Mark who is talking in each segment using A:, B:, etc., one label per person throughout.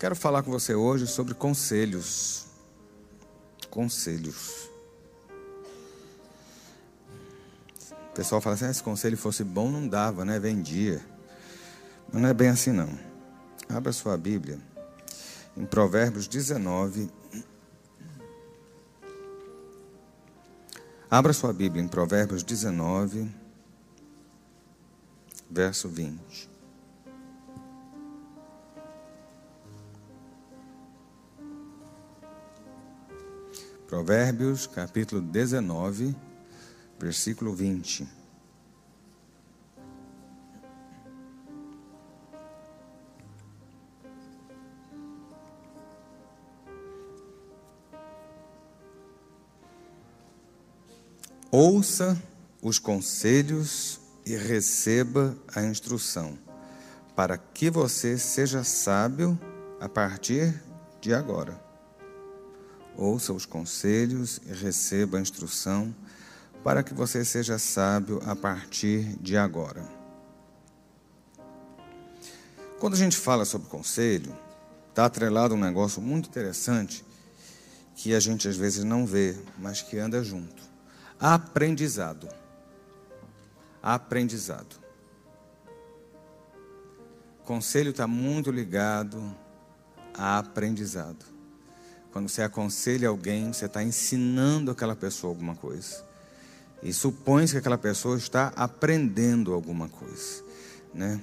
A: Quero falar com você hoje sobre conselhos. Conselhos. O pessoal fala assim: ah, se conselho fosse bom, não dava, né? Vendia. Mas não é bem assim, não. Abra sua Bíblia em Provérbios 19. Abra sua Bíblia em Provérbios 19, verso 20. Provérbios, capítulo 19, versículo 20. Ouça os conselhos e receba a instrução, para que você seja sábio a partir de agora. Ouça os conselhos e receba a instrução, para que você seja sábio a partir de agora. Quando a gente fala sobre conselho, está atrelado um negócio muito interessante que a gente às vezes não vê, mas que anda junto. Aprendizado. Aprendizado. Conselho está muito ligado a aprendizado. Quando você aconselha alguém, você está ensinando aquela pessoa alguma coisa. E supõe que aquela pessoa está aprendendo alguma coisa. Né?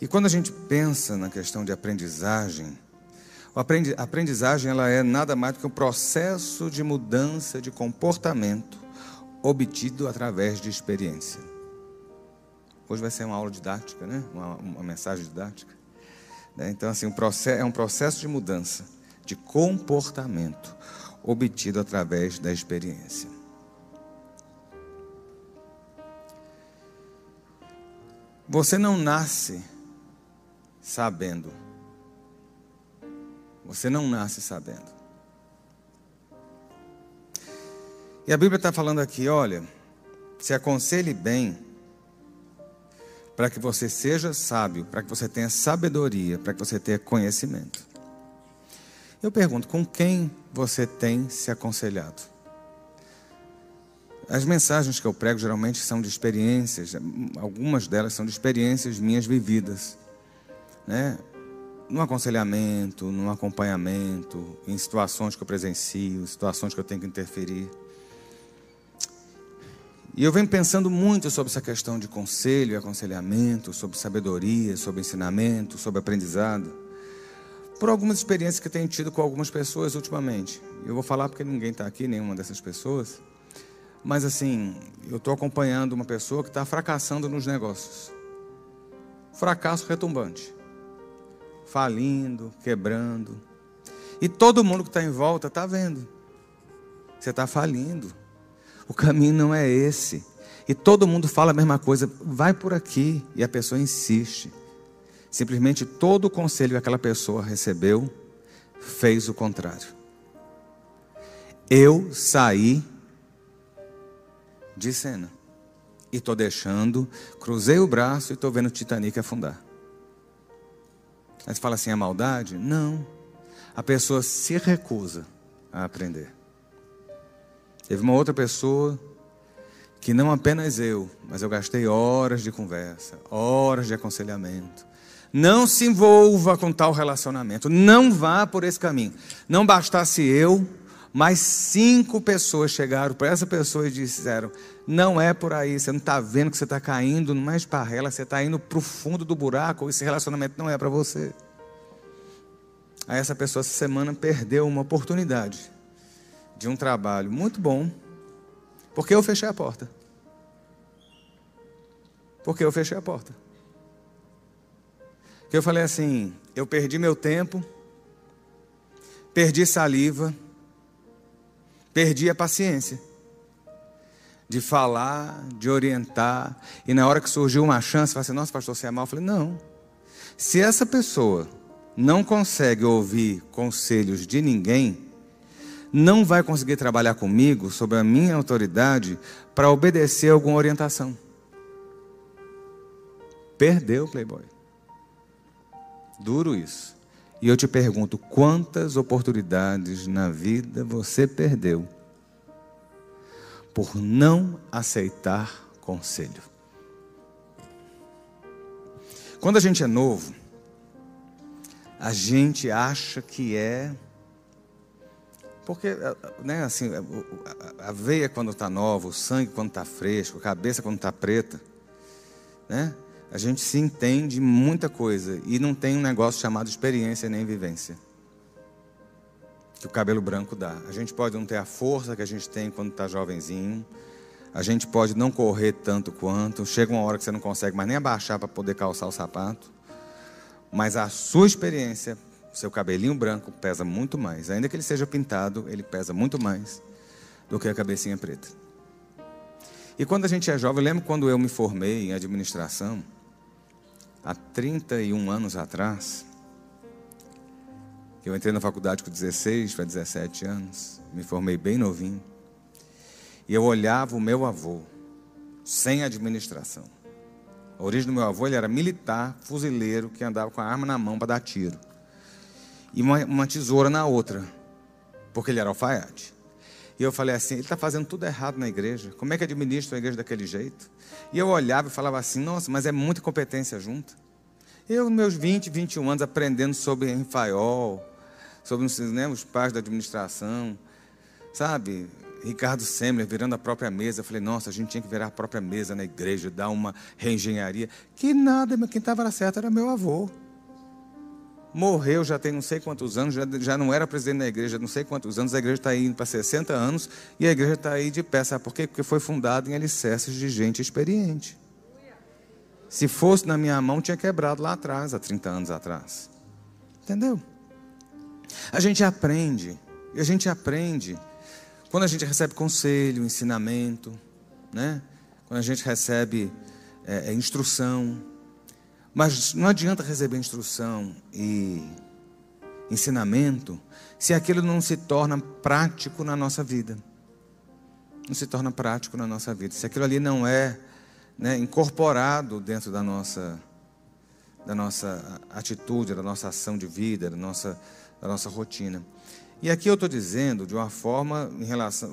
A: E quando a gente pensa na questão de aprendizagem, a aprendizagem ela é nada mais do que um processo de mudança de comportamento obtido através de experiência. Hoje vai ser uma aula didática, né? uma, uma mensagem didática. Né? Então, assim, é um processo de mudança de comportamento obtido através da experiência. Você não nasce sabendo. Você não nasce sabendo. E a Bíblia está falando aqui: olha, se aconselhe bem, para que você seja sábio, para que você tenha sabedoria, para que você tenha conhecimento. Eu pergunto: com quem você tem se aconselhado? As mensagens que eu prego geralmente são de experiências, algumas delas são de experiências minhas vividas, né? No aconselhamento, no acompanhamento, em situações que eu presencio, situações que eu tenho que interferir. E eu venho pensando muito sobre essa questão de conselho e aconselhamento, sobre sabedoria, sobre ensinamento, sobre aprendizado por algumas experiências que tenho tido com algumas pessoas ultimamente. Eu vou falar porque ninguém está aqui, nenhuma dessas pessoas. Mas assim, eu estou acompanhando uma pessoa que está fracassando nos negócios. Fracasso retumbante. Falindo, quebrando. E todo mundo que está em volta está vendo. Você está falindo. O caminho não é esse. E todo mundo fala a mesma coisa. Vai por aqui. E a pessoa insiste. Simplesmente todo o conselho que aquela pessoa recebeu fez o contrário. Eu saí de cena. E estou deixando, cruzei o braço e estou vendo o Titanic afundar. Aí você fala assim: é maldade? Não. A pessoa se recusa a aprender. Teve uma outra pessoa que não apenas eu, mas eu gastei horas de conversa, horas de aconselhamento, não se envolva com tal relacionamento. Não vá por esse caminho. Não bastasse eu, mais cinco pessoas chegaram para essa pessoa e disseram: Não é por aí, você não está vendo que você está caindo numa esparrela, você está indo para o fundo do buraco, esse relacionamento não é para você. Aí essa pessoa essa semana perdeu uma oportunidade de um trabalho muito bom, porque eu fechei a porta. Porque eu fechei a porta. Que eu falei assim: eu perdi meu tempo, perdi saliva, perdi a paciência de falar, de orientar, e na hora que surgiu uma chance, falei assim: nossa, pastor, você é mal? Eu falei: não. Se essa pessoa não consegue ouvir conselhos de ninguém, não vai conseguir trabalhar comigo, sob a minha autoridade, para obedecer alguma orientação. Perdeu Playboy. Duro isso. E eu te pergunto: quantas oportunidades na vida você perdeu por não aceitar conselho? Quando a gente é novo, a gente acha que é. Porque, né, assim, a veia quando está nova, o sangue quando está fresco, a cabeça quando está preta, né? A gente se entende muita coisa e não tem um negócio chamado experiência nem vivência. Que o cabelo branco dá. A gente pode não ter a força que a gente tem quando está jovenzinho. A gente pode não correr tanto quanto. Chega uma hora que você não consegue mais nem abaixar para poder calçar o sapato. Mas a sua experiência, seu cabelinho branco, pesa muito mais. Ainda que ele seja pintado, ele pesa muito mais do que a cabecinha preta. E quando a gente é jovem, eu lembro quando eu me formei em administração, há 31 anos atrás, eu entrei na faculdade com 16 para 17 anos, me formei bem novinho, e eu olhava o meu avô, sem administração. A origem do meu avô, ele era militar, fuzileiro, que andava com a arma na mão para dar tiro. E uma, uma, tesoura na outra, porque ele era alfaiate. E eu falei assim: ele está fazendo tudo errado na igreja. Como é que administra a igreja daquele jeito? E eu olhava e falava assim: nossa, mas é muita competência junta. Eu, meus 20, 21 anos, aprendendo sobre Enfaiol, sobre né, os pais da administração, sabe? Ricardo Semler virando a própria mesa. Eu falei, nossa, a gente tinha que virar a própria mesa na igreja, dar uma reengenharia. Que nada, quem estava certo era meu avô. Morreu já tem não sei quantos anos, já, já não era presidente da igreja, não sei quantos anos, a igreja está indo para 60 anos e a igreja está aí de pé. Sabe por quê? Porque foi fundada em alicerces de gente experiente. Se fosse na minha mão, tinha quebrado lá atrás, há 30 anos atrás. Entendeu? A gente aprende, e a gente aprende quando a gente recebe conselho, ensinamento, né? quando a gente recebe é, é, instrução. Mas não adianta receber instrução e ensinamento se aquilo não se torna prático na nossa vida. Não se torna prático na nossa vida. Se aquilo ali não é né, incorporado dentro da nossa, da nossa atitude, da nossa ação de vida, da nossa, da nossa rotina. E aqui eu estou dizendo de uma forma,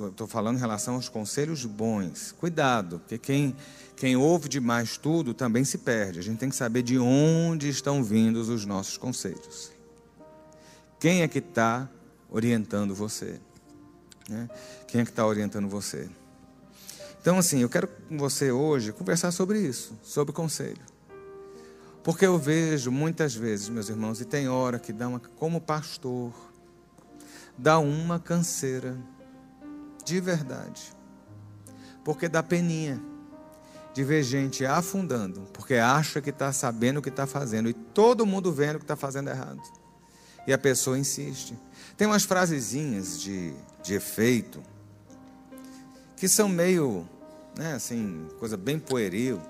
A: estou falando em relação aos conselhos bons. Cuidado, porque quem, quem ouve demais tudo também se perde. A gente tem que saber de onde estão vindo os nossos conselhos. Quem é que está orientando você? Né? Quem é que está orientando você? Então, assim, eu quero com você hoje conversar sobre isso, sobre conselho. Porque eu vejo muitas vezes, meus irmãos, e tem hora que dá uma, como pastor, dá uma canseira, de verdade. Porque dá peninha de ver gente afundando, porque acha que está sabendo o que está fazendo, e todo mundo vendo que está fazendo errado. E a pessoa insiste. Tem umas frasezinhas de, de efeito que são meio, né, assim, coisa bem pueril,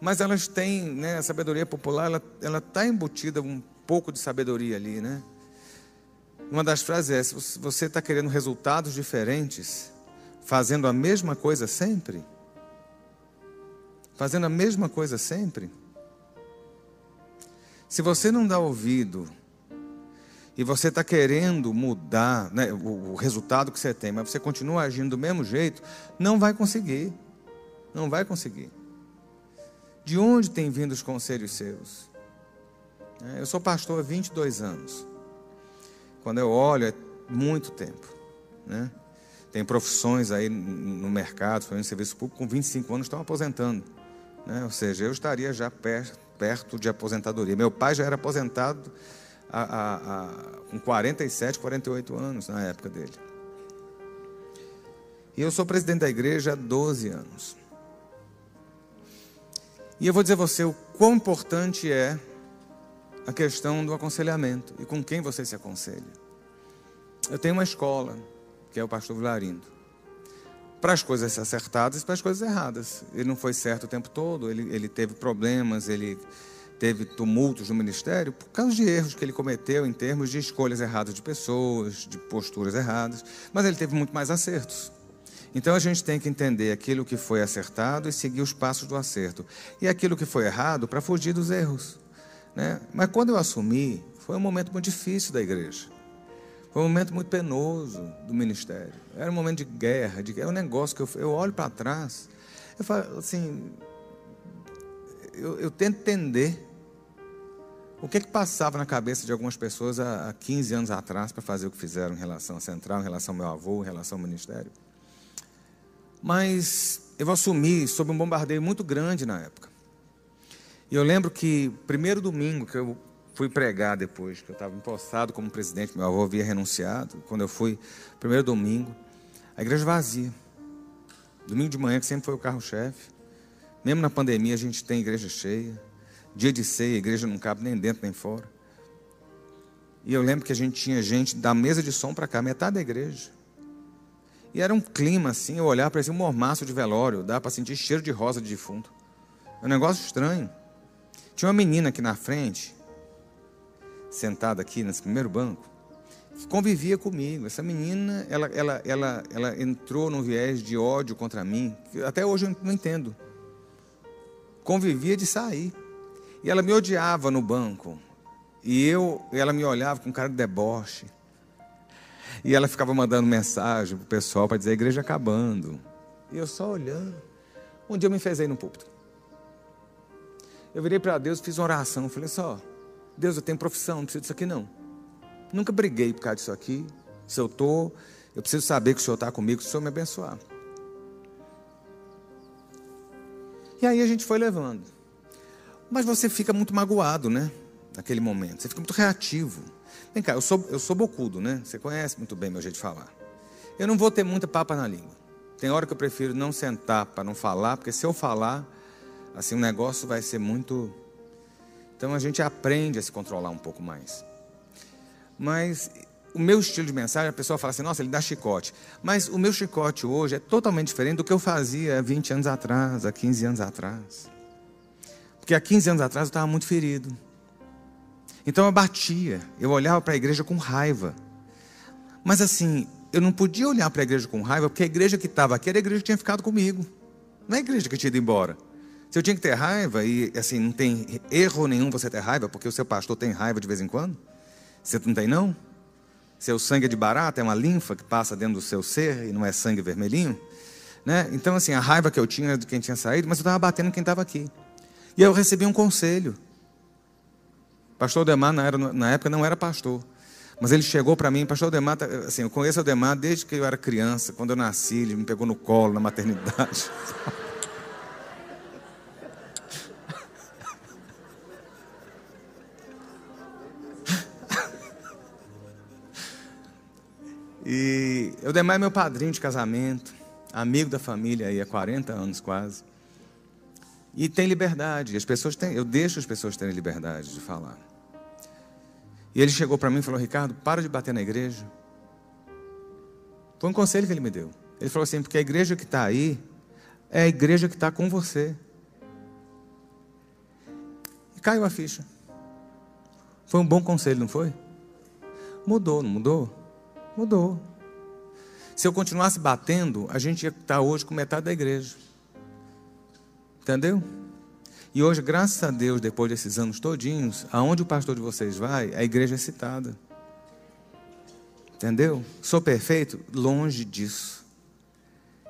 A: mas elas têm, né, a sabedoria popular, ela está embutida um pouco de sabedoria ali, né? Uma das frases é: se você está querendo resultados diferentes, fazendo a mesma coisa sempre? Fazendo a mesma coisa sempre? Se você não dá ouvido e você está querendo mudar né, o, o, resultado que você tem, mas você continua agindo do mesmo jeito, não vai conseguir. Não vai conseguir. De onde tem vindo os conselhos seus? É, eu sou pastor há 22 anos. Quando eu olho, é muito tempo. Né? Tem profissões aí no mercado, fazendo serviço público, com 25 anos estão aposentando. Né? Ou seja, eu estaria já perto de aposentadoria. Meu pai já era aposentado a, a, a, com 47, 48 anos na época dele. E eu sou presidente da igreja há 12 anos. E eu vou dizer a você o quão importante é a questão do aconselhamento e com quem você se aconselha. Eu tenho uma escola, que é o pastor Vilarindo, para as coisas acertadas e para as coisas erradas. Ele não foi certo o tempo todo, ele, ele teve problemas, ele teve tumultos no ministério por causa de erros que ele cometeu em termos de escolhas erradas de pessoas, de posturas erradas, mas ele teve muito mais acertos. Então a gente tem que entender aquilo que foi acertado e seguir os passos do acerto, e aquilo que foi errado para fugir dos erros. Né? Mas quando eu assumi, Foi um momento muito difícil da igreja. Foi um momento muito penoso do ministério. Era um momento de guerra, de, é um negócio que eu, eu olho para trás, eu falo assim, eu, eu, tento entender o que, que passava na cabeça de algumas pessoas há, há 15 anos atrás para fazer o que fizeram em relação à central, em relação ao meu avô, em relação ao ministério. Mas eu assumi sob um bombardeio muito grande na época. E eu lembro que primeiro domingo que eu fui pregar depois, que eu estava empossado como presidente, meu avô havia renunciado. Quando eu fui, primeiro domingo, a igreja vazia. Domingo de manhã, que sempre foi o carro-chefe. Mesmo na pandemia, a gente tem igreja cheia. Dia de ceia, a igreja não cabe nem dentro nem fora. E eu lembro que a gente tinha gente da mesa de som para cá, metade da igreja. E era um clima assim, eu olhar parecia um mormaço de velório, dá para sentir cheiro de rosa de defunto. É um negócio estranho. Tinha uma menina aqui na frente, sentada aqui nesse primeiro banco, que convivia comigo. Essa menina, ela, ela, ela, ela entrou num viés de ódio contra mim, que até hoje eu não entendo. Convivia de sair. E ela me odiava no banco. E eu, ela me olhava com cara de deboche. E ela ficava mandando mensagem para o pessoal para dizer a igreja acabando. E eu só olhando. Um dia eu me fezei no púlpito. Eu virei para Deus, fiz uma oração. Falei só, Deus, eu tenho profissão, não preciso disso aqui não. Nunca briguei por causa disso aqui. Se eu estou, eu preciso saber que o Senhor está comigo, se o Senhor me abençoar. E aí a gente foi levando. Mas você fica muito magoado, né? Naquele momento. Você fica muito reativo. Vem cá, eu sou, eu sou bocudo, né? Você conhece muito bem meu jeito de falar. Eu não vou ter muita papa na língua. Tem hora que eu prefiro não sentar para não falar, porque se eu falar, assim, o negócio vai ser muito então a gente aprende a se controlar um pouco mais. Mas o meu estilo de mensagem, a pessoa fala assim, nossa, ele dá chicote. Mas o meu chicote hoje é totalmente diferente do que eu fazia há 20 anos atrás, há 15 anos atrás. Porque há 15 anos atrás eu estava muito ferido. Então eu batia, eu olhava para a igreja com raiva. Mas assim, eu não podia olhar para a igreja com raiva, porque a igreja que estava aqui era a igreja que tinha ficado comigo. Não é a igreja que tinha ido embora. Se eu tinha que ter raiva, e assim, não tem erro nenhum você ter raiva, porque o seu pastor tem raiva de vez em quando? Você não tem, não? Seu sangue é de barata, é uma linfa que passa dentro do seu ser e não é sangue vermelhinho? Né? Então, assim, a raiva que eu tinha era de quem tinha saído, mas eu estava batendo quem estava aqui. E eu recebi um conselho. Pastor Demar, na, era, na época, não era pastor. Mas ele chegou para mim, pastor Demar, tá, assim, eu conheço o Demar desde que eu era criança, quando eu nasci, ele me pegou no colo na maternidade. E eu Demar é meu padrinho de casamento, amigo da família aí há 40 anos quase. E tem liberdade, as pessoas têm, eu deixo as pessoas terem liberdade de falar. E ele chegou para mim e falou: Ricardo, para de bater na igreja. Foi um conselho que ele me deu. Ele falou assim: porque a igreja que está aí é a igreja que está com você. E caiu a ficha. Foi um bom conselho, não foi? Mudou, não mudou? Mudou. Se eu continuasse batendo, a gente ia estar hoje com metade da igreja. Entendeu? E hoje, graças a Deus, depois desses anos todinhos, aonde o pastor de vocês vai, a igreja é citada. Entendeu? Sou perfeito? Longe disso.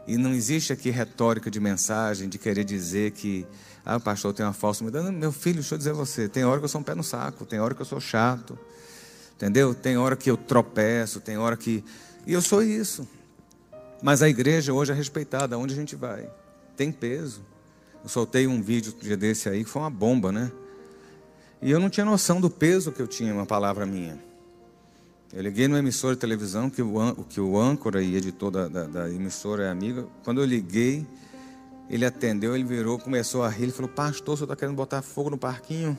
A: E não existe aqui retórica de mensagem, de querer dizer que ah, pastor tem uma falsa. Meu filho, deixa eu dizer a você, tem hora que eu sou um pé no saco, tem hora que eu sou chato, Entendeu? Tem hora que eu tropeço, tem hora que. E eu sou isso. Mas a igreja hoje é respeitada, aonde a gente vai. Tem peso. Eu soltei um vídeo um dia desse aí que foi uma bomba, né? E eu não tinha noção do peso que eu tinha uma palavra minha. Eu liguei no emissor de televisão, que o, que o âncora e editor da, da, da emissora é amigo. Quando eu liguei, ele atendeu, ele virou, começou a rir. Ele falou: Pastor, você está querendo botar fogo no parquinho?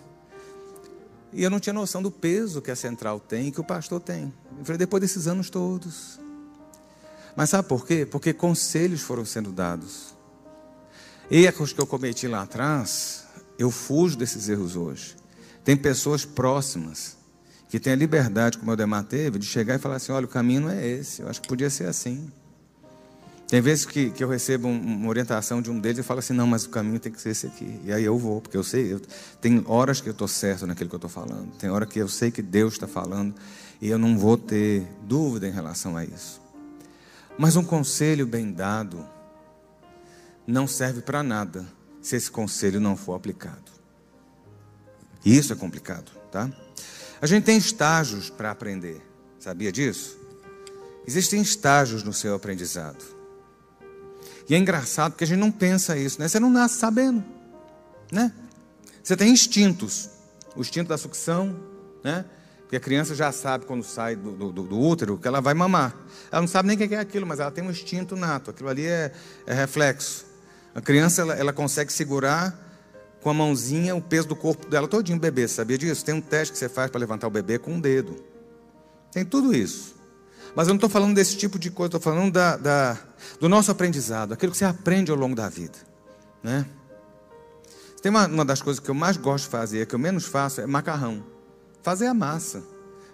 A: E eu não tinha noção do peso que a central tem, que o pastor tem. Eu falei, depois desses anos todos. Mas sabe por quê? Porque conselhos foram sendo dados. Erros que eu cometi lá atrás, eu fujo desses erros hoje. Tem pessoas próximas que têm a liberdade, como o Demar teve, de chegar e falar assim: olha, o caminho não é esse, eu acho que podia ser assim. Tem vezes que, que eu recebo uma orientação de um deles e falo assim: não, mas o caminho tem que ser esse aqui. E aí eu vou, porque eu sei. Eu, tem horas que eu estou certo naquilo que eu estou falando. Tem hora que eu sei que Deus está falando. E eu não vou ter dúvida em relação a isso. Mas um conselho bem dado não serve para nada se esse conselho não for aplicado. E isso é complicado, tá? A gente tem estágios para aprender. Sabia disso? Existem estágios no seu aprendizado. E é engraçado porque a gente não pensa isso, né? Você não nasce sabendo, né? Você tem instintos. O instinto da sucção, né? Porque a criança já sabe quando sai do, do, do, útero que ela vai mamar. Ela não sabe nem o que é aquilo, mas ela tem um instinto nato. Aquilo ali é, é reflexo. A criança ela, ela, consegue segurar com a mãozinha o peso do corpo dela todinho, bebê. Sabia disso? Tem um teste que você faz para levantar o bebê com um dedo. Tem tudo isso. Mas eu não estou falando desse tipo de coisa, estou falando da, da, do nosso aprendizado, aquilo que você aprende ao longo da vida. Né? Tem uma, uma das coisas que eu mais gosto de fazer, que eu menos faço, é macarrão. Fazer a massa,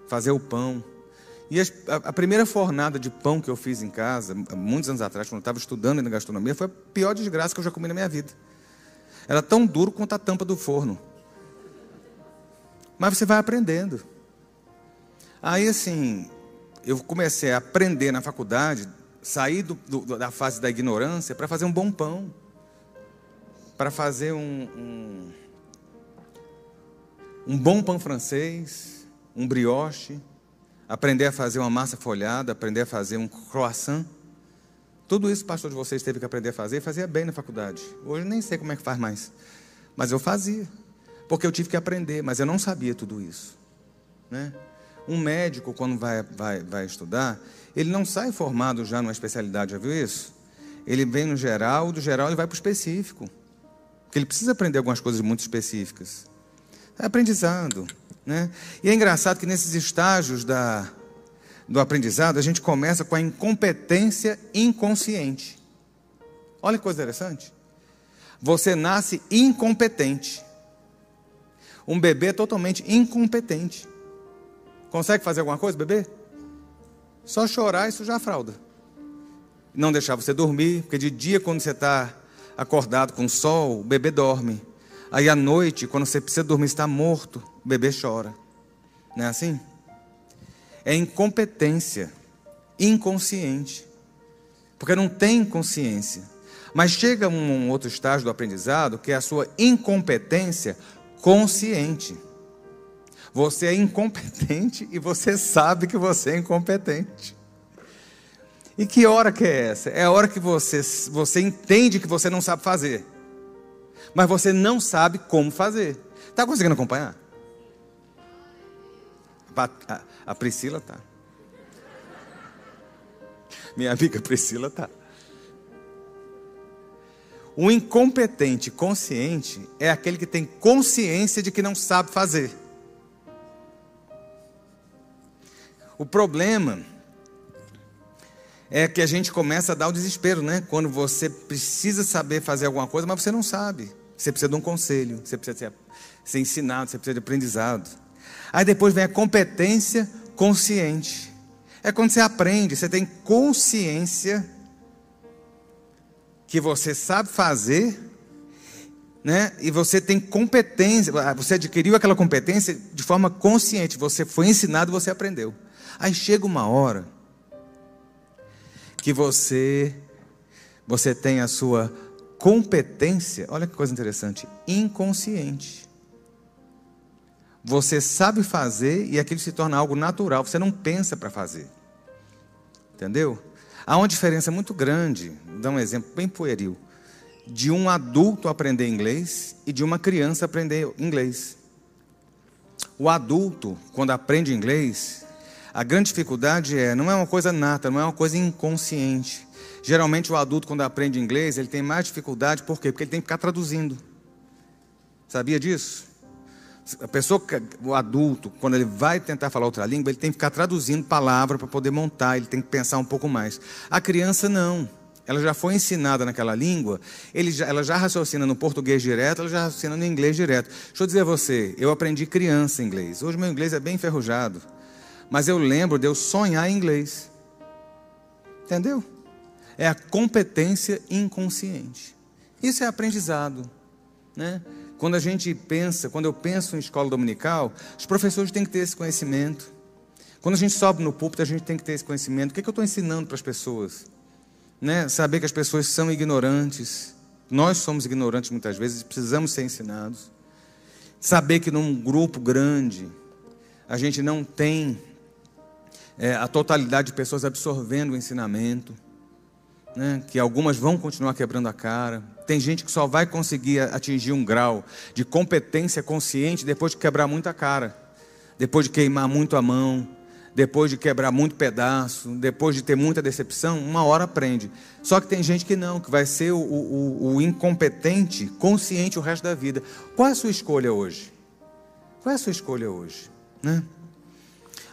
A: fazer o pão. E a, a, primeira fornada de pão que eu fiz em casa, muitos anos atrás, quando eu estava estudando na gastronomia, foi a pior desgraça que eu já comi na minha vida. Era tão duro quanto a tampa do forno. Mas você vai aprendendo. Aí, assim, eu comecei a aprender na faculdade, sair do, do, da fase da ignorância para fazer um bom pão, para fazer um, um, um bom pão francês, um brioche, aprender a fazer uma massa folhada, aprender a fazer um croissant. Tudo isso, pastor de vocês, teve que aprender a fazer e fazia bem na faculdade. Hoje nem sei como é que faz mais. Mas eu fazia. Porque eu tive que aprender, mas eu não sabia tudo isso. Né? Um médico, quando vai, vai, vai estudar, ele não sai formado já numa especialidade, já viu isso? Ele vem no geral, do geral ele vai para o específico. Porque ele precisa aprender algumas coisas muito específicas. É aprendizado. Né? E é engraçado que nesses estágios da, do aprendizado, a gente começa com a incompetência inconsciente. Olha que coisa interessante. Você nasce incompetente. Um bebê totalmente incompetente. Consegue fazer alguma coisa, bebê? Só chorar e sujar a fralda. Não deixar você dormir, porque de dia, quando você está acordado com o sol, o bebê dorme. Aí à noite, quando você precisa dormir, está morto, o bebê chora. Não é assim? É incompetência, inconsciente. Porque não tem consciência. Mas chega um outro estágio do aprendizado que é a sua incompetência consciente. Você é incompetente e você sabe que você é incompetente. E que hora que é essa? É a hora que você, você entende que você não sabe fazer, mas você não sabe como fazer. Está conseguindo acompanhar? A, a, a Priscila está. Minha amiga Priscila está. O incompetente consciente é aquele que tem consciência de que não sabe fazer. O problema é que a gente começa a dar o desespero, né? Quando você precisa saber fazer alguma coisa, mas você não sabe. Você precisa de um conselho, você precisa ser, ser ensinado, você precisa de aprendizado. Aí depois vem a competência consciente. É quando você aprende, você tem consciência que você sabe fazer, né? E você tem competência, você adquiriu aquela competência de forma consciente, você foi ensinado, você aprendeu. Aí chega uma hora que você você tem a sua competência, olha que coisa interessante, inconsciente. Você sabe fazer e aquilo se torna algo natural, você não pensa para fazer. Entendeu? Há uma diferença muito grande, vou dar um exemplo bem pueril, de um adulto aprender inglês e de uma criança aprender inglês. O adulto, quando aprende inglês, a grande dificuldade é, não é uma coisa nata, não é uma coisa inconsciente. Geralmente o adulto, quando aprende inglês, ele tem mais dificuldade, por quê? Porque ele tem que ficar traduzindo. Sabia disso? A pessoa, o adulto, quando ele vai tentar falar outra língua, ele tem que ficar traduzindo palavra para poder montar, ele tem que pensar um pouco mais. A criança não. Ela já foi ensinada naquela língua, já, ela já raciocina no português direto, ela já raciocina no inglês direto. Deixa eu dizer a você, eu aprendi criança inglês. Hoje meu inglês é bem enferrujado. Mas eu lembro de eu sonhar em inglês. Entendeu? é a competência inconsciente. Isso é aprendizado. Né? Quando a gente pensa, quando eu penso em escola dominical, os professores têm que ter esse conhecimento. Quando a gente sobe no púlpito, a gente tem que ter esse conhecimento. O que, é que eu estou ensinando para as pessoas? Né? Saber que as pessoas são ignorantes. Nós somos ignorantes muitas vezes e precisamos ser ensinados. Saber que num grupo grande, a gente não tem é, a totalidade de pessoas absorvendo o ensinamento né, que algumas vão continuar quebrando a cara. Tem gente que só vai conseguir atingir um grau de competência consciente depois de quebrar muita cara, depois de queimar muito a mão, depois de quebrar muito pedaço, depois de ter muita decepção, uma hora aprende. Só que tem gente que não, que vai ser o, o, o incompetente consciente o resto da vida. Qual é a sua escolha hoje? Qual é a sua escolha hoje? Né?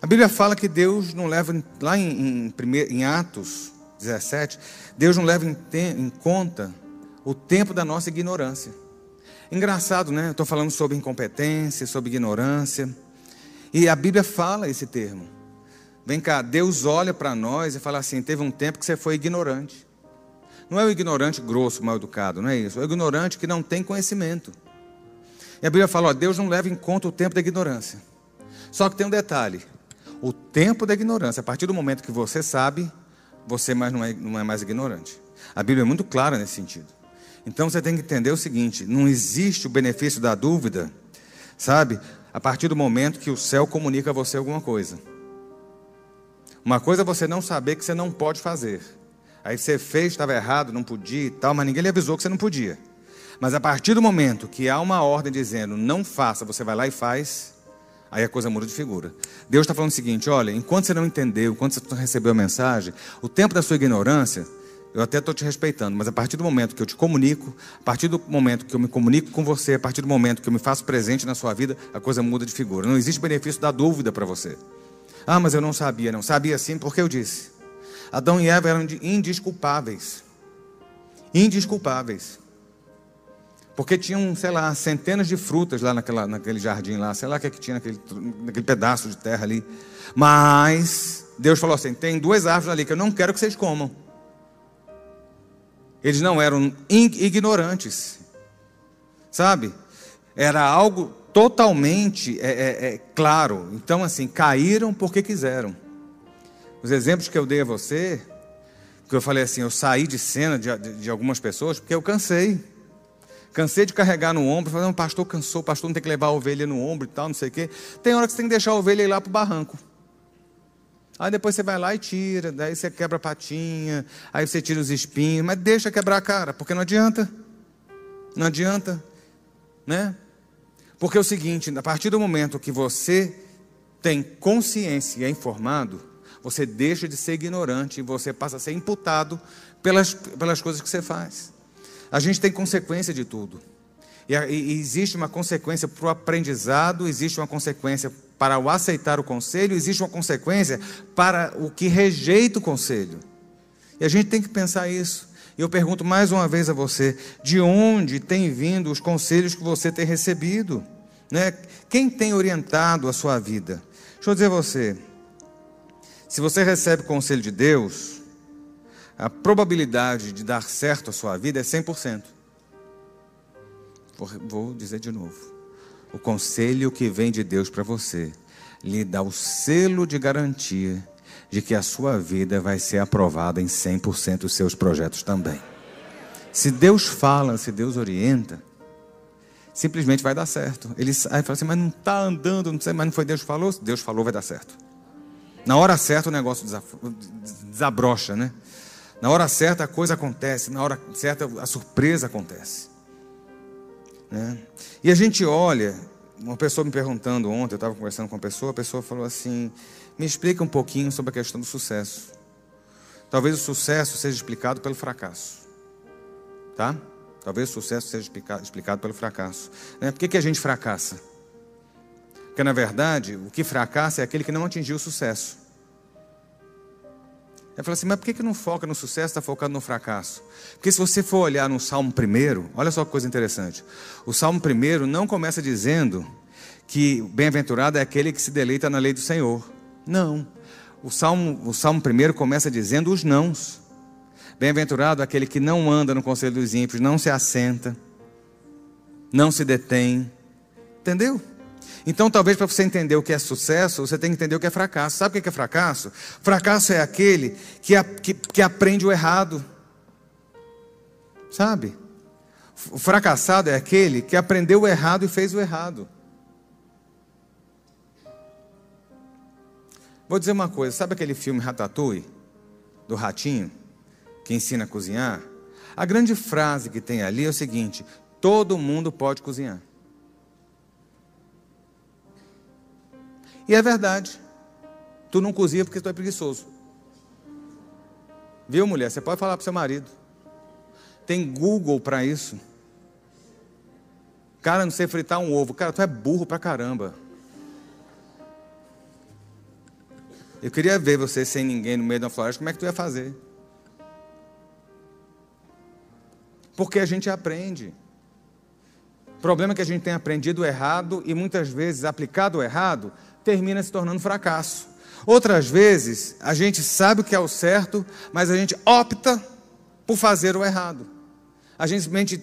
A: A Bíblia fala que Deus não leva, lá em, em, em Atos 17, Deus não leva em, em conta o tempo da nossa ignorância. Engraçado, né? Estou falando sobre incompetência, sobre ignorância. E a Bíblia fala esse termo. Vem cá, Deus olha para nós e fala assim: teve um tempo que você foi ignorante. Não é o ignorante grosso, mal educado, não é isso. É o ignorante que não tem conhecimento. E a Bíblia fala: ó, Deus não leva em conta o tempo da ignorância. Só que tem um detalhe: o tempo da ignorância, a partir do momento que você sabe, você mais não, é, não é mais ignorante. A Bíblia é muito clara nesse sentido. Então você tem que entender o seguinte: não existe o benefício da dúvida, sabe? A partir do momento que o céu comunica a você alguma coisa. Uma coisa é você não saber que você não pode fazer. Aí você fez, estava errado, não podia e tal, mas ninguém lhe avisou que você não podia. Mas a partir do momento que há uma ordem dizendo não faça, você vai lá e faz, Aí a coisa muda de figura. Deus está falando o seguinte: olha, enquanto você não entendeu, enquanto você não recebeu a mensagem, o tempo da sua ignorância, eu até estou te respeitando, mas a partir do momento que eu te comunico, a partir do momento que eu me comunico com você, a partir do momento que eu me faço presente na sua vida, a coisa muda de figura. Não existe benefício da dúvida para você. Ah, mas eu não sabia, não. Sabia sim porque eu disse. Adão e Eva eram indisculpáveis. Indisculpáveis. Porque tinham, sei lá, centenas de frutas lá naquela, naquele jardim lá, sei lá o que, é que tinha naquele, naquele pedaço de terra ali. Mas Deus falou assim: tem duas árvores ali que eu não quero que vocês comam. Eles não eram ignorantes, sabe? Era algo totalmente é, é, é, claro. Então, assim, caíram porque quiseram. Os exemplos que eu dei a você, que eu falei assim, eu saí de cena de, de, de algumas pessoas porque eu cansei. Cansei de carregar no ombro, falando, pastor cansou, pastor não tem que levar a ovelha no ombro e tal, não sei o quê. Tem hora que você tem que deixar a ovelha ir lá para o barranco. Aí depois você vai lá e tira, daí você quebra a patinha, aí você tira os espinhos, mas deixa quebrar a cara, porque não adianta. Não adianta, né? Porque é o seguinte, a partir do momento que você tem consciência e é informado, você deixa de ser ignorante e você passa a ser imputado pelas, pelas coisas que você faz. A gente tem consequência de tudo. E, e existe uma consequência para o aprendizado, existe uma consequência para o aceitar o conselho, existe uma consequência para o que rejeita o conselho. E a gente tem que pensar isso. E eu pergunto mais uma vez a você: de onde tem vindo os conselhos que você tem recebido? Né? Quem tem orientado a sua vida? Deixa eu dizer a você: se você recebe o conselho de Deus, a probabilidade de dar certo a sua vida é 100%. Vou dizer de novo. O conselho que vem de Deus para você lhe dá o selo de garantia de que a sua vida vai ser aprovada em 100% dos seus projetos também. Se Deus fala, se Deus orienta, simplesmente vai dar certo. Ele aí fala assim, mas não está andando, não sei, mas não foi Deus que falou? Deus falou, vai dar certo. Na hora certa o negócio desabrocha, né? Na hora certa a coisa acontece, na hora certa a surpresa acontece. Né? E a gente olha, uma pessoa me perguntando ontem, eu estava conversando com uma pessoa, a pessoa falou assim: me explica um pouquinho sobre a questão do sucesso. Talvez o sucesso seja explicado pelo fracasso. Tá? Talvez o sucesso seja explicado, pelo fracasso. Né? Por que, que a gente fracassa? Porque, na verdade, o que fracassa é aquele que não atingiu o sucesso. Ele falou assim, mas por que, que não foca no sucesso, está focado no fracasso? Porque se você for olhar no Salmo primeiro, olha só que coisa interessante. O Salmo primeiro não começa dizendo que bem-aventurado é aquele que se deleita na lei do Senhor. Não. O Salmo, o Salmo primeiro começa dizendo os nãos. Bem-aventurado aquele que não anda no conselho dos ímpios, não se assenta, não se detém. Entendeu? Então, talvez para você entender o que é sucesso, você tem que entender o que é fracasso. Sabe o que é fracasso? Fracasso é aquele que, que, que aprende o errado. Sabe? O fracassado é aquele que aprendeu o errado e fez o errado. Vou dizer uma coisa: sabe aquele filme Ratatouille? Do ratinho? Que ensina a cozinhar? A grande frase que tem ali é o seguinte: todo mundo pode cozinhar. E é verdade. Tu não cozinha porque tu é preguiçoso. Viu, mulher? Você pode falar para seu marido. Tem Google para isso. Cara, não sei fritar um ovo. Cara, tu é burro pra caramba. Eu queria ver você sem ninguém no meio da floresta, como é que tu ia fazer? Porque a gente aprende. O problema é que a gente tem aprendido errado e muitas vezes aplicado errado termina se tornando fracasso. Outras vezes a gente sabe o que é o certo, mas a gente opta por fazer o errado. A gente simplesmente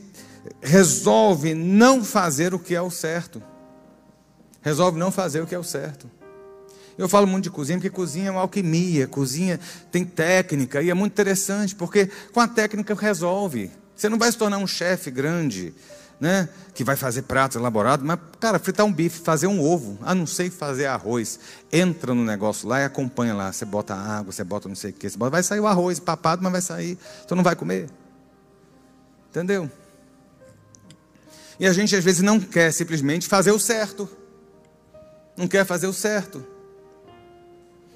A: resolve não fazer o que é o certo. Resolve não fazer o que é o certo. Eu falo muito de cozinha, porque cozinha é uma alquimia, cozinha tem técnica, e é muito interessante, porque com a técnica resolve. Você não vai se tornar um chefe grande, né, que vai fazer pratos elaborados, mas, cara, fritar um bife, fazer um ovo, ah, não sei fazer arroz, entra no negócio lá e acompanha lá. Você bota água, você bota não sei o que, você bota, vai sair o arroz papado, mas vai sair, você não vai comer. Entendeu? E a gente às vezes não quer simplesmente fazer o certo. Não quer fazer o certo.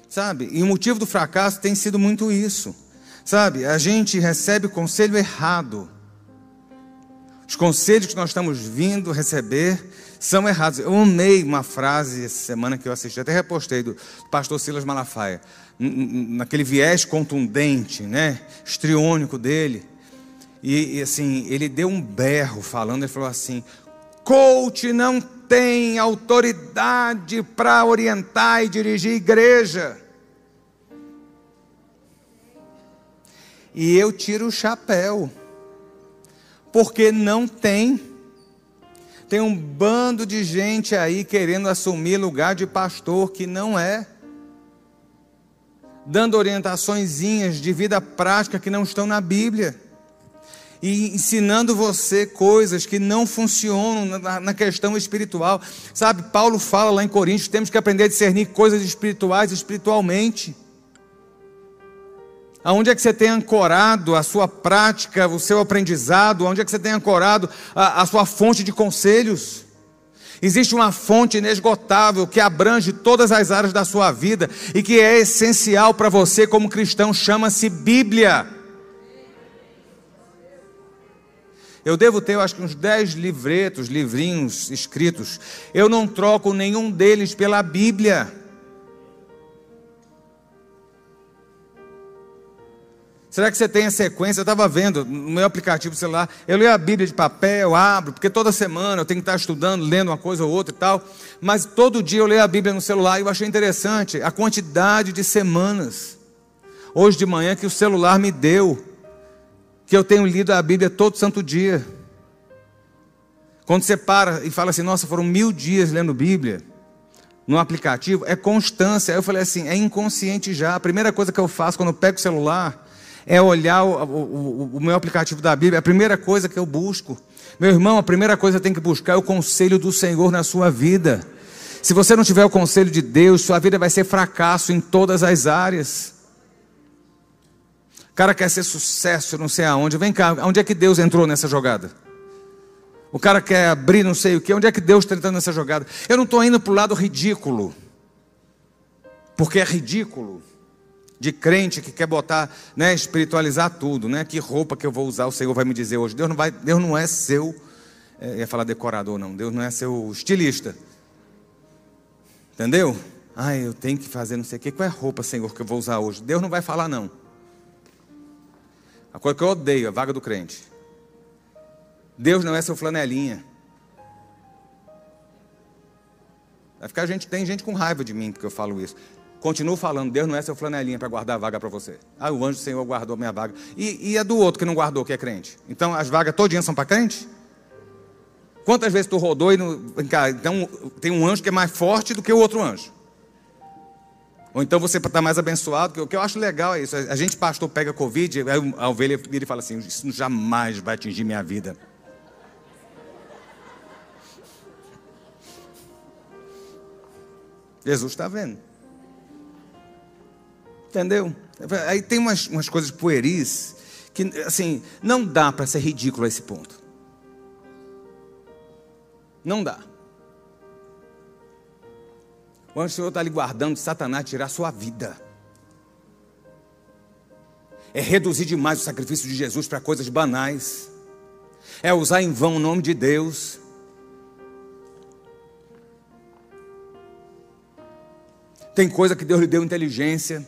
A: Sabe? E o motivo do fracasso tem sido muito isso. Sabe? A gente recebe o conselho errado. Os conselhos que nós estamos vindo receber são errados. Eu amei uma frase essa semana que eu assisti, até repostei do pastor Silas Malafaia, naquele viés contundente, né, estriônico dele. E, e assim, ele deu um berro falando, ele falou assim: coach não tem autoridade para orientar e dirigir igreja. E eu tiro o chapéu, porque não tem. Tem um bando de gente aí querendo assumir lugar de pastor que não é, dando orientaçõezinhas de vida prática que não estão na Bíblia e ensinando você coisas que não funcionam na, na, questão espiritual. Sabe, Paulo fala lá em Coríntios: temos que aprender a discernir coisas espirituais espiritualmente. Aonde é que você tem ancorado a sua prática, o seu aprendizado? Aonde é que você tem ancorado a, a sua fonte de conselhos? Existe uma fonte inesgotável que abrange todas as áreas da sua vida e que é essencial para você como cristão, chama-se Bíblia. Eu devo ter, eu acho que uns 10 livretos, livrinhos escritos. Eu não troco nenhum deles pela Bíblia. Será que você tem a sequência? Eu estava vendo no meu aplicativo celular, eu leio a Bíblia de papel, abro, porque toda semana eu tenho que estar estudando, lendo uma coisa ou outra e tal. Mas todo dia eu leio a Bíblia no celular e eu achei interessante a quantidade de semanas. Hoje de manhã que o celular me deu que eu tenho lido a Bíblia todo santo dia. Quando você para e fala assim, nossa, foram mil dias lendo Bíblia, no aplicativo, é constância. Aí eu falei assim, é inconsciente já. A primeira coisa que eu faço quando eu pego o celular é olhar o, o, o, meu aplicativo da Bíblia. A primeira coisa que eu busco. Meu irmão, a primeira coisa que tem que buscar é o conselho do Senhor na sua vida. Se você não tiver o conselho de Deus, sua vida vai ser fracasso em todas as áreas. O cara quer ser sucesso, não sei aonde. Vem cá, onde é que Deus entrou nessa jogada? O cara quer abrir não sei o que, onde é que Deus está entrando nessa jogada? Eu não estou indo para o lado ridículo, porque é ridículo de crente que quer botar, né, espiritualizar tudo, né? Que roupa que eu vou usar, o Senhor vai me dizer hoje. Deus não vai, Deus não é seu, é, ia falar decorador não. Deus não é seu estilista, entendeu? Ah, eu tenho que fazer não sei o que. Qual é a roupa, Senhor, que eu vou usar hoje? Deus não vai falar não. A coisa que eu odeio, a vaga do crente. Deus não é seu flanelinha. Vai ficar gente, tem gente com raiva de mim porque eu falo isso. Continuo falando, Deus não é seu flanelinha para guardar a vaga para você. Ah, o anjo do Senhor guardou a minha vaga. E, e a do outro que não guardou, que é crente? Então as vagas todinhas são para crente? Quantas vezes tu rodou e não. Então tem um anjo que é mais forte do que o outro anjo. Ou então você está mais abençoado, o que eu acho legal é isso. A gente, pastor, pega Covid, a ovelha vira e fala assim: Isso jamais vai atingir minha vida. Jesus está vendo. Entendeu? Aí tem umas, umas coisas pueris que, assim, não dá para ser ridículo a esse ponto. Não dá. O anjo do Senhor está ali guardando Satanás tirar sua vida. É reduzir demais o sacrifício de Jesus para coisas banais. É usar em vão o nome de Deus. Tem coisa que Deus lhe deu inteligência.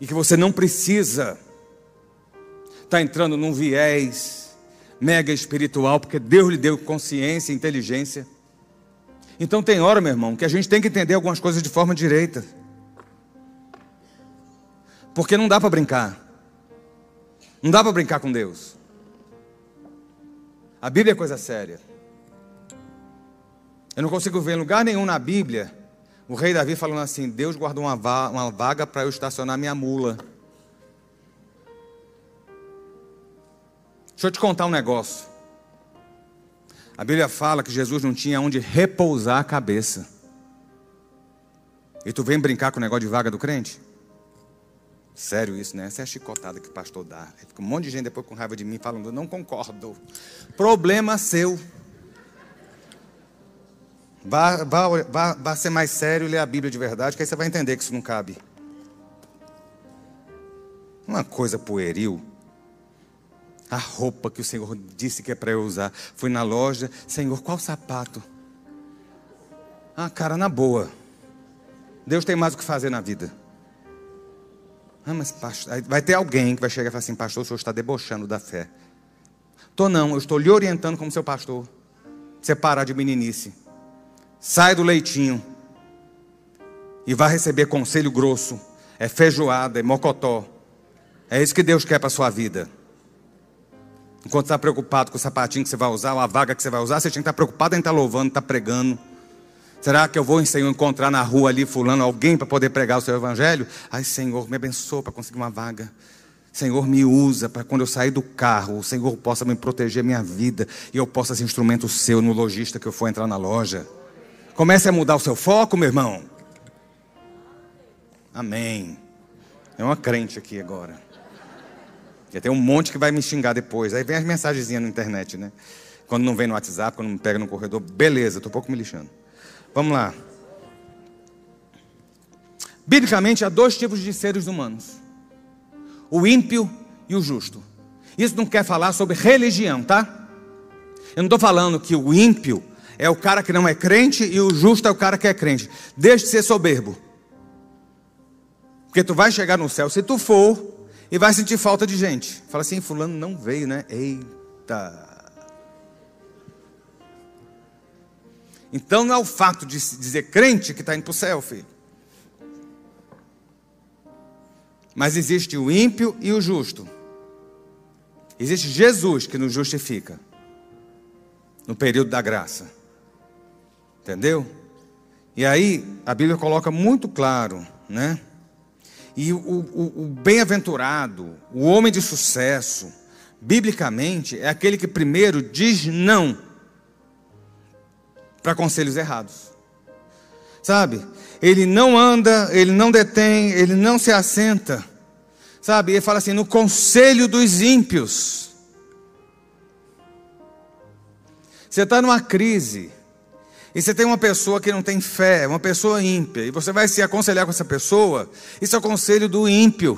A: E que você não precisa estar tá entrando num viés mega espiritual, porque Deus lhe deu consciência e inteligência. Então tem hora, meu irmão, que a gente tem que entender algumas coisas de forma direita. Porque não dá para brincar. Não dá para brincar com Deus. A Bíblia é coisa séria. Eu não consigo ver em lugar nenhum na Bíblia o rei Davi falando assim: Deus guardou uma, vaga para eu estacionar minha mula. Deixa eu te contar um negócio. A Bíblia fala que Jesus não tinha onde repousar a cabeça. E tu vem brincar com o negócio de vaga do crente? Sério isso, né? Essa é a chicotada que o pastor dá. Fica um monte de gente depois com raiva de mim falando, não concordo. Problema seu. Vá, vá, vá, vá ser mais sério e ler a Bíblia de verdade, que aí você vai entender que isso não cabe. Uma coisa pueril a roupa que o Senhor disse que é para eu usar. Fui na loja, Senhor, qual sapato? Ah, cara, na boa. Deus tem mais o que fazer na vida. Ah, mas pastor, vai ter alguém que vai chegar e falar assim, pastor, o senhor está debochando da fé. Tô não, eu estou lhe orientando como seu pastor. Você parar de meninice. Sai do leitinho. E vai receber conselho grosso. É feijoada, é mocotó. É isso que Deus quer para a sua vida. Enquanto está preocupado com o sapatinho que você vai usar, ou a vaga que você vai usar, você tinha que estar preocupado em estar louvando, estar pregando. Será que eu vou, Senhor, encontrar na rua ali, fulano, alguém para poder pregar o seu evangelho? Ai, Senhor, me abençoa para conseguir uma vaga. Senhor, me usa para quando eu sair do carro, o Senhor possa me proteger minha vida e eu possa ser instrumento seu no lojista que eu for entrar na loja. Comece a mudar o seu foco, meu irmão. Amém. É uma crente aqui agora. Já tem um monte que vai me xingar depois. Aí vem as mensagenzinhas na internet, né? Quando não vem no WhatsApp, quando me pega no corredor, beleza, estou um pouco me lixando. Vamos lá. Biblicamente, há dois tipos de seres humanos: o ímpio e o justo. Isso não quer falar sobre religião, tá? Eu não estou falando que o ímpio é o cara que não é crente e o justo é o cara que é crente. Deixe de ser soberbo. Porque tu vai chegar no céu, se tu for, e vai sentir falta de gente. Fala assim, fulano não veio, né? Eita. Então não é o fato de dizer crente que está indo para o céu, filho. Mas existe o ímpio e o justo. Existe Jesus que nos justifica. No período da graça. Entendeu? E aí a Bíblia coloca muito claro, né? E o, o, o bem-aventurado, o homem de sucesso, biblicamente, é aquele que primeiro diz não para conselhos errados. Sabe? Ele não anda, ele não detém, ele não se assenta. Sabe? Ele fala assim: no conselho dos ímpios. Você está numa crise. E você tem uma pessoa que não tem fé, uma pessoa ímpia, e você vai se aconselhar com essa pessoa, isso é o conselho do ímpio.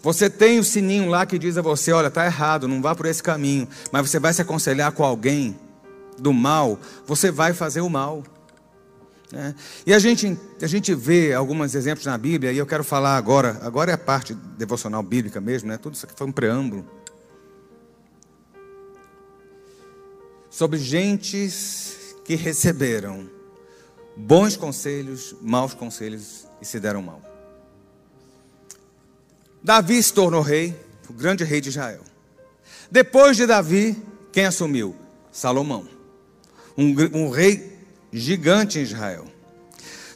A: Você tem o sininho lá que diz a você: olha, está errado, não vá por esse caminho. Mas você vai se aconselhar com alguém do mal, você vai fazer o mal. É. E a gente, a gente vê alguns exemplos na Bíblia, e eu quero falar agora, agora é a parte devocional bíblica mesmo, né? tudo isso aqui foi um preâmbulo. Sobre gentes que receberam bons conselhos, maus conselhos e se deram mal. Davi se tornou rei, o grande rei de Israel. Depois de Davi, quem assumiu? Salomão, um, um rei gigante em Israel.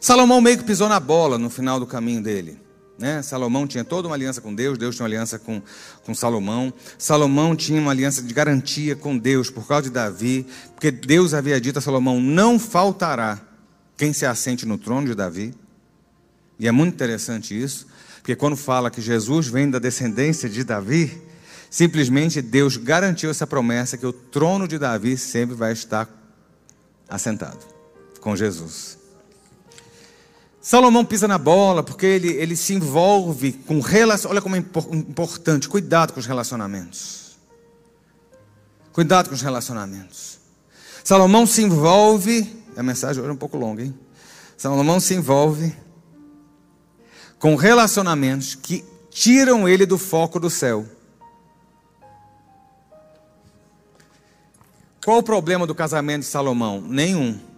A: Salomão meio que pisou na bola no final do caminho dele. Né? Salomão tinha toda uma aliança com Deus, Deus tinha uma aliança com, com Salomão. Salomão tinha uma aliança de garantia com Deus por causa de Davi, porque Deus havia dito a Salomão: não faltará quem se assente no trono de Davi. E é muito interessante isso, porque quando fala que Jesus vem da descendência de Davi, simplesmente Deus garantiu essa promessa que o trono de Davi sempre vai estar assentado com Jesus. Salomão pisa na bola porque ele, ele se envolve com relacionamentos. Olha como é importante, cuidado com os relacionamentos. Cuidado com os relacionamentos. Salomão se envolve. A mensagem hoje é um pouco longa, hein? Salomão se envolve com relacionamentos que tiram ele do foco do céu. Qual o problema do casamento de Salomão? Nenhum.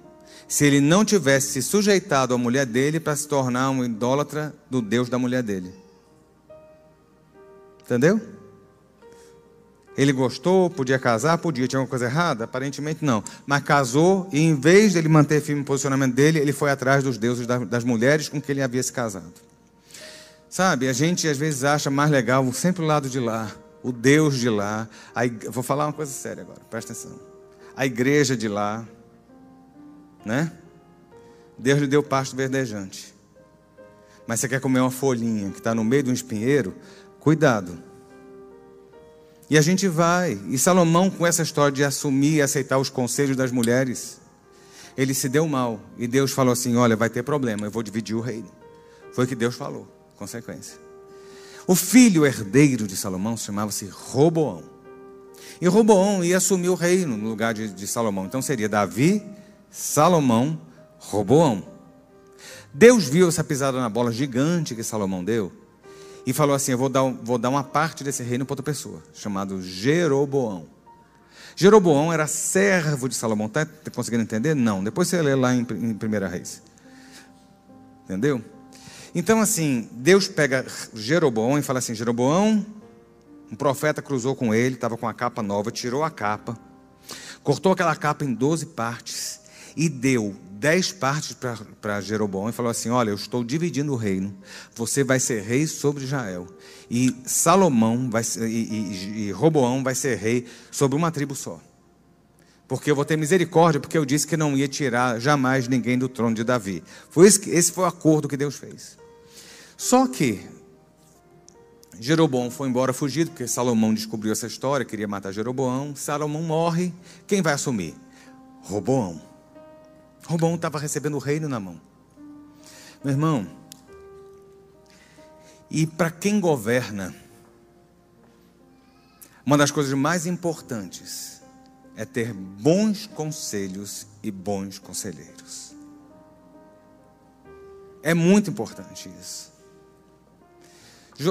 A: Se ele não tivesse se sujeitado à mulher dele para se tornar um idólatra do Deus da mulher dele. Entendeu? Ele gostou, podia casar, podia, tinha alguma coisa errada? Aparentemente não. Mas casou e em vez de ele manter firme o posicionamento dele, ele foi atrás dos deuses das mulheres com quem ele havia se casado. Sabe, a gente às vezes acha mais legal sempre o lado de lá, o Deus de lá. A, vou falar uma coisa séria agora, presta atenção. A igreja de lá, né? Deus lhe deu pasto verdejante. Mas você quer comer uma folhinha que está no meio de um espinheiro? Cuidado. E a gente vai. E Salomão, com essa história de assumir e aceitar os conselhos das mulheres, ele se deu mal. E Deus falou assim: Olha, vai ter problema, eu vou dividir o reino. Foi o que Deus falou consequência. O filho herdeiro de Salomão chamava-se Roboão. E Roboão ia assumir o reino no lugar de, de Salomão. Então seria Davi, Salomão, Roboão. Deus viu essa pisada na bola gigante que Salomão deu e falou assim: Eu vou dar, vou dar uma parte desse reino para outra pessoa, chamado Jeroboão. Jeroboão era servo de Salomão. Está conseguindo entender? Não. Depois você lê lá em, em Primeira Reis. Entendeu? Então, assim, Deus pega Jeroboão e fala assim: Jeroboão, um profeta cruzou com ele, estava com a capa nova, tirou a capa, cortou aquela capa em 12 partes e deu 10 partes para Jeroboão e falou assim: Olha, eu estou dividindo o reino, você vai ser rei sobre Israel, e Salomão vai, e, e, e Roboão vai ser rei sobre uma tribo só. Porque eu vou ter misericórdia, porque eu disse que não ia tirar jamais ninguém do trono de Davi. Foi esse, esse foi o acordo que Deus fez. Só que Jeroboão foi embora fugido, porque Salomão descobriu essa história, queria matar Jeroboão. Salomão morre, quem vai assumir? Roboão. Roboão estava recebendo o reino na mão. Meu irmão, e para quem governa, uma das coisas mais importantes é ter bons conselhos e bons conselheiros. É muito importante isso.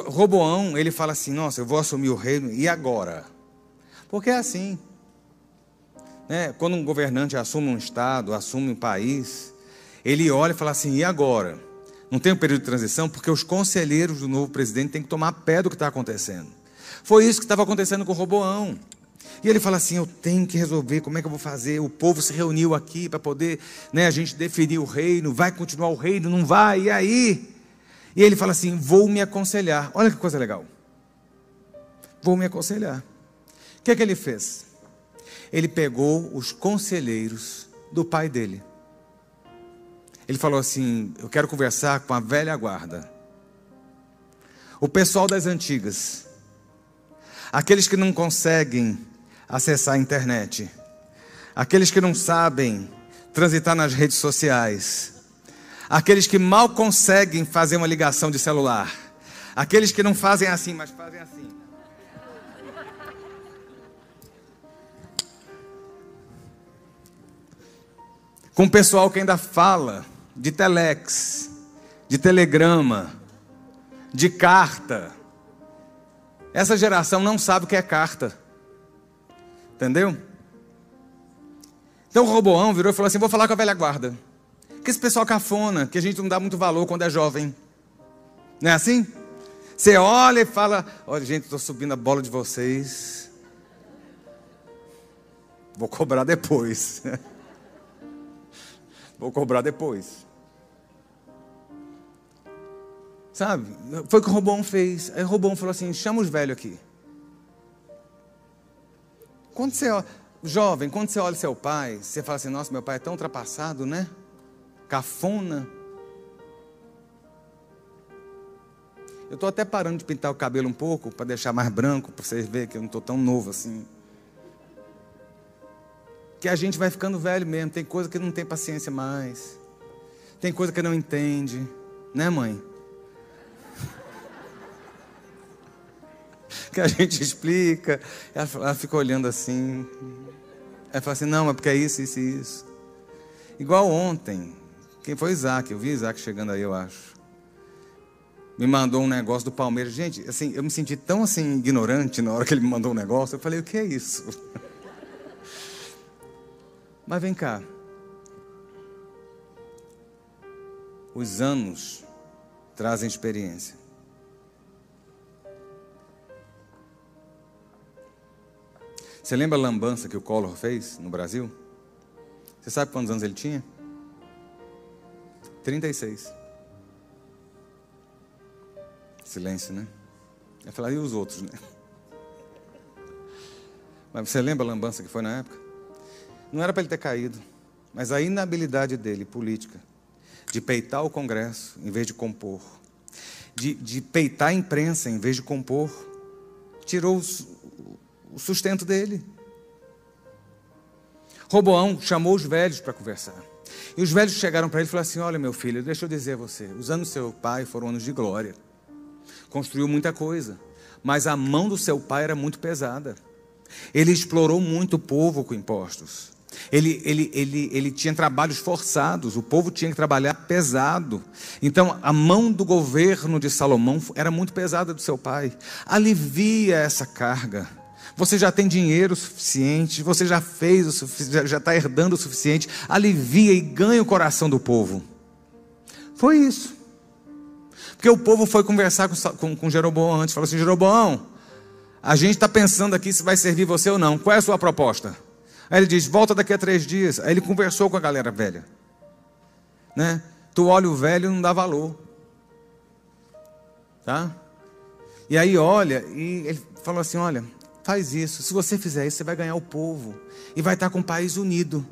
A: Roboão, ele fala assim: Nossa, eu vou assumir o reino, e agora? Porque é assim. Né? Quando um governante assume um estado, assume um país, ele olha e fala assim: E agora? Não tem um período de transição, porque os conselheiros do novo presidente têm que tomar pé do que está acontecendo. Foi isso que estava acontecendo com Roboão. E ele fala assim: Eu tenho que resolver, como é que eu vou fazer? O povo se reuniu aqui para poder né, a gente definir o reino, vai continuar o reino, não vai? E aí? E ele fala assim: Vou me aconselhar. Olha que coisa legal. Vou me aconselhar. O que é que ele fez? Ele pegou os conselheiros do pai dele. Ele falou assim: Eu quero conversar com a velha guarda. O pessoal das antigas. Aqueles que não conseguem acessar a internet. Aqueles que não sabem transitar nas redes sociais aqueles que mal conseguem fazer uma ligação de celular, aqueles que não fazem assim, mas fazem assim. Com o pessoal que ainda fala de telex, de telegrama, de carta. Essa geração não sabe o que é carta. Entendeu? Então o Roboão virou e falou assim: vou falar com a velha guarda. Que esse pessoal cafona, que a gente não dá muito valor quando é jovem. Não é assim? Você olha e fala: Olha, gente, estou subindo a bola de vocês. Vou cobrar depois. Vou cobrar depois. Sabe? Foi o que o Robão fez. Aí o Robão falou assim: chama os velhos aqui. Quando você, jovem, quando você olha seu pai, você fala assim: nossa, meu pai é tão ultrapassado, né? Cafona. Eu estou até parando de pintar o cabelo um pouco para deixar mais branco, para vocês verem que eu não estou tão novo assim. Que a gente vai ficando velho mesmo, tem coisa que não tem paciência mais. Tem coisa que não entende, né, mãe? que a gente explica. Ela, ela fica olhando assim. Ela fala assim: não, é porque é isso, isso e isso. Igual ontem. Quem foi Isaac? Eu vi Isaac chegando aí, eu acho. Me mandou um negócio do Palmeiras. Gente, assim, eu me senti tão assim ignorante na hora que ele me mandou um negócio. Eu falei: o que é isso? Mas vem cá. Os anos trazem experiência. Você lembra a lambança que o Collor fez no Brasil? Você sabe quantos anos ele tinha? 36. Silêncio, né? Eu falar, e os outros, né? Mas você lembra a lambança que foi na época? Não era para ele ter caído, mas a inabilidade dele, política, de peitar o Congresso em vez de compor, de, de peitar a imprensa em vez de compor, tirou o sustento dele. Roboão chamou os velhos para conversar. E os velhos chegaram para ele e falaram assim: Olha, meu filho, deixa eu dizer a você, os anos do seu pai foram anos de glória. Construiu muita coisa, mas a mão do seu pai era muito pesada. Ele explorou muito o povo com impostos. Ele, ele, ele, ele tinha trabalhos forçados, o povo tinha que trabalhar pesado. Então, a mão do governo de Salomão era muito pesada do seu pai. Alivia essa carga. Você já tem dinheiro suficiente, você já fez o suficiente, já está herdando o suficiente, alivia e ganha o coração do povo. Foi isso. Porque o povo foi conversar com, com, com Jeroboão antes, falou assim: Jeroboão, a gente está pensando aqui se vai servir você ou não, qual é a sua proposta? Aí ele diz: volta daqui a três dias. Aí ele conversou com a galera velha. Né? Tu olha o velho não dá valor. Tá? E aí olha, e ele falou assim: olha, Faz isso. Se você fizer isso, você vai ganhar o povo. E vai estar com o país unido.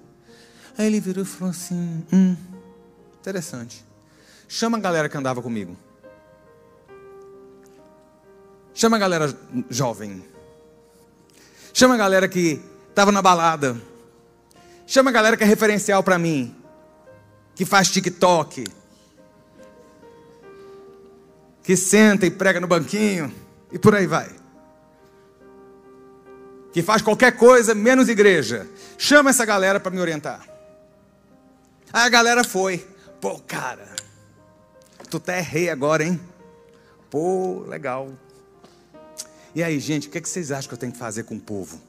A: Aí ele virou e falou assim: Hum, interessante. Chama a galera que andava comigo. Chama a galera jovem. Chama a galera que estava na balada. Chama a galera que é referencial para mim. Que faz TikTok. Que senta e prega no banquinho. E por aí vai que faz qualquer coisa menos igreja. Chama essa galera para me orientar. Aí a galera foi. Pô, cara, tu tá rei agora, hein? Pô, legal. E aí, gente, o que, é que vocês acham que eu tenho que fazer com o povo?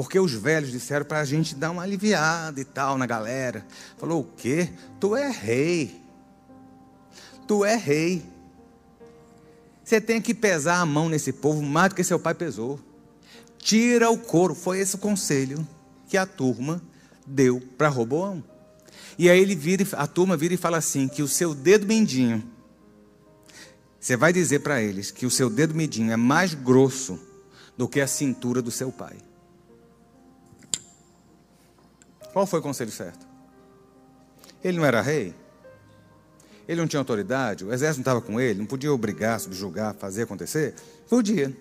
A: Porque os velhos disseram para a gente dar uma aliviada e tal na galera. Falou, o quê? Tu é rei. Tu é rei. Você tem que pesar a mão nesse povo mais do que seu pai pesou. Tira o couro. Foi esse o conselho que a turma deu para Roboão. E aí ele vira, a turma vira e fala assim: que o seu dedo mindinho, você vai dizer para eles que o seu dedo mindinho é mais grosso do que a cintura do seu pai. Qual foi o conselho certo? Ele não era rei? Ele não tinha autoridade? O exército não estava com ele? Não podia obrigar, subjugar, fazer acontecer? Podia.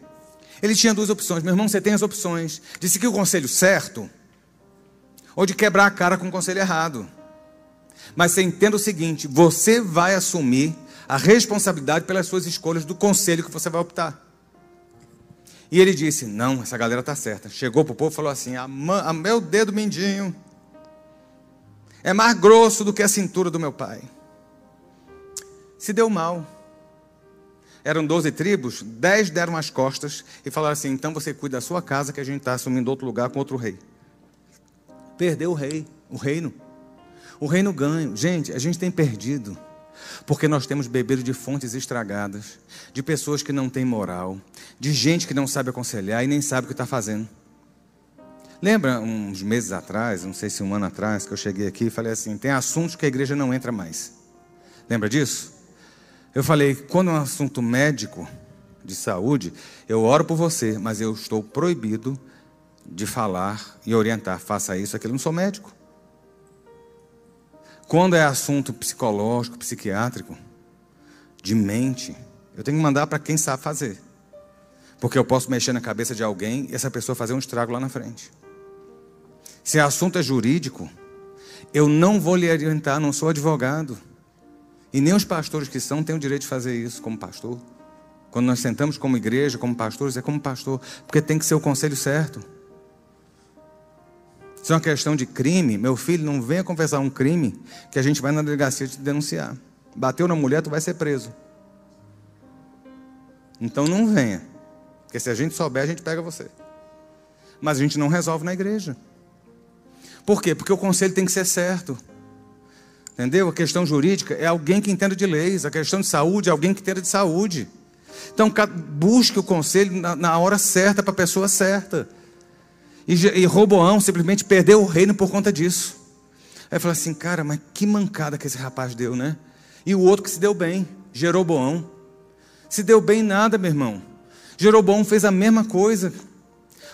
A: Ele tinha duas opções. Meu irmão, você tem as opções de seguir o conselho certo ou de quebrar a cara com o conselho errado. Mas você entenda o seguinte: você vai assumir a responsabilidade pelas suas escolhas do conselho que você vai optar. E ele disse: Não, essa galera está certa. Chegou para o povo e falou assim: a, a meu dedo mindinho é mais grosso do que a cintura do meu pai. Se deu mal eram 12 tribos, 10 deram as costas e falaram assim: então você cuida da sua casa, que a gente está assumindo outro lugar com outro rei. Perdeu o rei, o reino. O reino ganho. Gente, a gente tem perdido. Porque nós temos bebido de fontes estragadas, de pessoas que não têm moral, de gente que não sabe aconselhar e nem sabe o que está fazendo. Lembra uns meses atrás, não sei se um ano atrás, que eu cheguei aqui e falei assim: tem assuntos que a igreja não entra mais. Lembra disso? Eu falei: quando é um assunto médico, de saúde, eu oro por você, mas eu estou proibido de falar e orientar. Faça isso, aquilo. Não sou médico. Quando é assunto psicológico, psiquiátrico, de mente, eu tenho que mandar para quem sabe fazer. Porque eu posso mexer na cabeça de alguém e essa pessoa fazer um estrago lá na frente. Se o assunto é jurídico, eu não vou lhe orientar, não sou advogado. E nem os pastores que são têm o direito de fazer isso como pastor. Quando nós sentamos como igreja, como pastores, é como pastor, porque tem que ser o conselho certo. Se é uma questão de crime, meu filho, não venha confessar um crime que a gente vai na delegacia te denunciar. Bateu na mulher, tu vai ser preso. Então não venha. Porque se a gente souber, a gente pega você. Mas a gente não resolve na igreja. Por quê? Porque o conselho tem que ser certo. Entendeu? A questão jurídica é alguém que entenda de leis. A questão de saúde é alguém que entenda de saúde. Então, busque o conselho na hora certa para a pessoa certa. E, e Roboão simplesmente perdeu o reino por conta disso. Aí falou assim, cara, mas que mancada que esse rapaz deu, né? E o outro que se deu bem, Jeroboão. Se deu bem nada, meu irmão. Jeroboão fez a mesma coisa.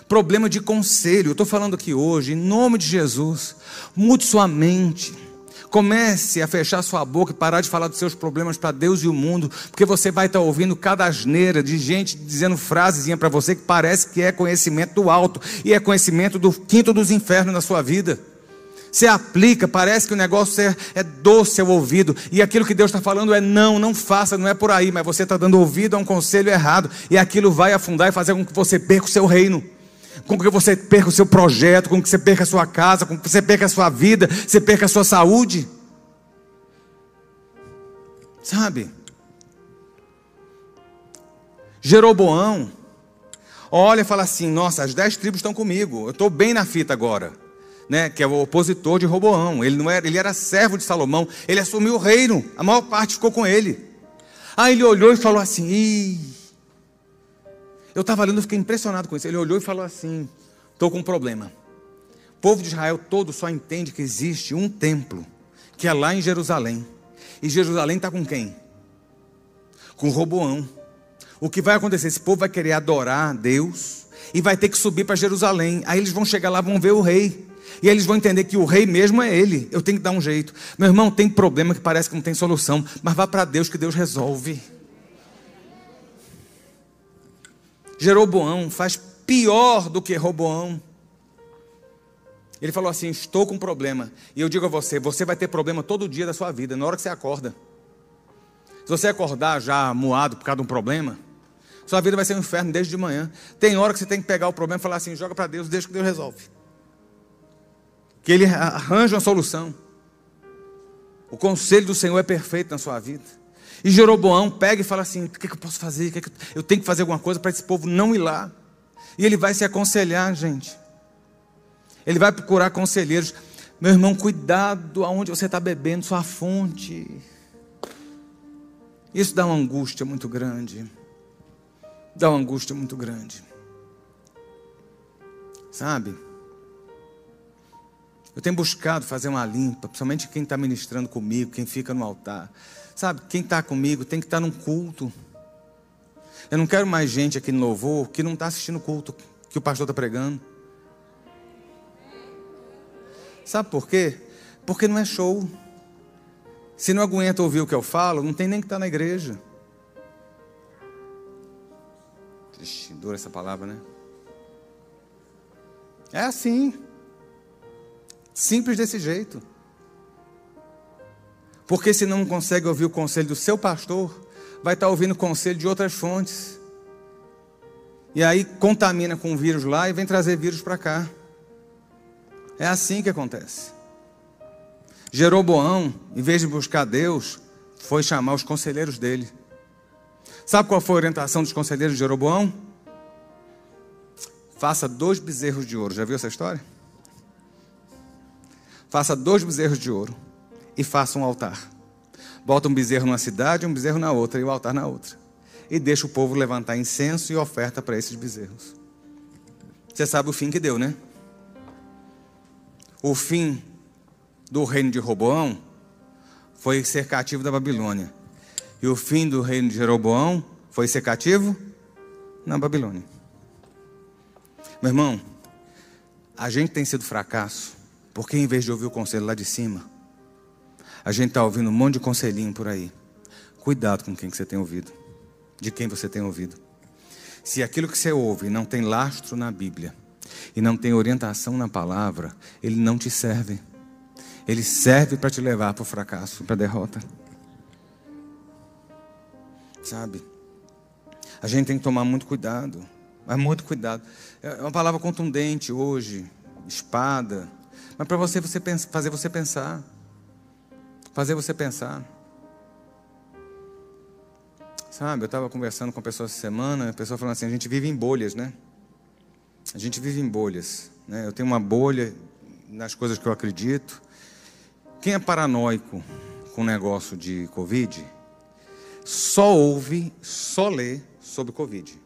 A: Problema de conselho. Eu estou falando aqui hoje, em nome de Jesus. Mude sua mente. Comece a fechar sua boca e parar de falar dos seus problemas para Deus e o mundo, porque você vai estar tá ouvindo cada asneira de gente dizendo frasezinha para você que parece que é conhecimento do alto e é conhecimento do quinto dos infernos na sua vida. Você aplica, parece que o negócio é, é doce ao ouvido, e aquilo que Deus está falando é não, não faça, não é por aí, mas você está dando ouvido a um conselho errado, e aquilo vai afundar e fazer com que você perca o seu reino com que você perca o seu projeto, com que você perca a sua casa, com que você perca a sua vida, você perca a sua saúde. Sabe? Jeroboão olha e fala assim: Nossa, as dez tribos estão comigo, eu estou bem na fita agora. Né, que é o opositor de Roboão. Ele não era, ele era servo de Salomão, ele assumiu o reino, a maior parte ficou com ele. Aí ele olhou e falou assim: Ih, eu estava lendo, e fiquei impressionado com isso. Ele olhou e falou assim: estou com um problema. O povo de Israel todo só entende que existe um templo, que é lá em Jerusalém. E Jerusalém está com quem? Com Roboão. O que vai acontecer? Esse povo vai querer adorar Deus e vai ter que subir para Jerusalém. Aí eles vão chegar lá, vão ver o rei. E aí eles vão entender que o rei mesmo é ele. Eu tenho que dar um jeito. Meu irmão, tem problema que parece que não tem solução, mas vá para Deus que Deus resolve. Jeroboão faz pior do que Roboão. Ele falou assim: Estou com um problema. E eu digo a você: você vai ter problema todo dia da sua vida, na hora que você acorda. Se você acordar já moado por causa de um problema, sua vida vai ser um inferno desde de manhã. Tem hora que você tem que pegar o problema e falar assim: joga para Deus, deixa que Deus resolve. Que Ele arranja uma solução. O conselho do Senhor é perfeito na sua vida. E Jeroboão pega e fala assim: o que, é que eu posso fazer? Eu tenho que fazer alguma coisa para esse povo não ir lá. E ele vai se aconselhar, gente. Ele vai procurar conselheiros. Meu irmão, cuidado aonde você está bebendo sua fonte. Isso dá uma angústia muito grande. Dá uma angústia muito grande. Sabe? Eu tenho buscado fazer uma limpa, principalmente quem está ministrando comigo, quem fica no altar. Sabe, quem está comigo tem que estar tá num culto. Eu não quero mais gente aqui no louvor que não está assistindo o culto que o pastor está pregando. Sabe por quê? Porque não é show. Se não aguenta ouvir o que eu falo, não tem nem que estar tá na igreja. Triste, dura essa palavra, né? É assim. Simples desse jeito. Porque se não consegue ouvir o conselho do seu pastor, vai estar ouvindo o conselho de outras fontes. E aí contamina com o vírus lá e vem trazer vírus para cá. É assim que acontece. Jeroboão, em vez de buscar Deus, foi chamar os conselheiros dele. Sabe qual foi a orientação dos conselheiros de Jeroboão? Faça dois bezerros de ouro. Já viu essa história? Faça dois bezerros de ouro e faça um altar. Bota um bezerro numa cidade, um bezerro na outra e o altar na outra. E deixa o povo levantar incenso e oferta para esses bezerros. Você sabe o fim que deu, né? O fim do reino de Roboão foi ser cativo da Babilônia. E o fim do reino de Jeroboão foi ser cativo na Babilônia. Meu irmão, a gente tem sido fracasso porque em vez de ouvir o conselho lá de cima, a gente está ouvindo um monte de conselhinho por aí. Cuidado com quem que você tem ouvido, de quem você tem ouvido. Se aquilo que você ouve não tem lastro na Bíblia e não tem orientação na palavra, ele não te serve. Ele serve para te levar para o fracasso, para a derrota. Sabe? A gente tem que tomar muito cuidado. Mas muito cuidado. É uma palavra contundente hoje, espada. Mas para você, você pensa, fazer você pensar. Fazer você pensar. Sabe, eu estava conversando com a pessoa essa semana, a pessoa falando assim, a gente vive em bolhas, né? A gente vive em bolhas. Né? Eu tenho uma bolha nas coisas que eu acredito. Quem é paranoico com o negócio de Covid, só ouve, só lê sobre Covid.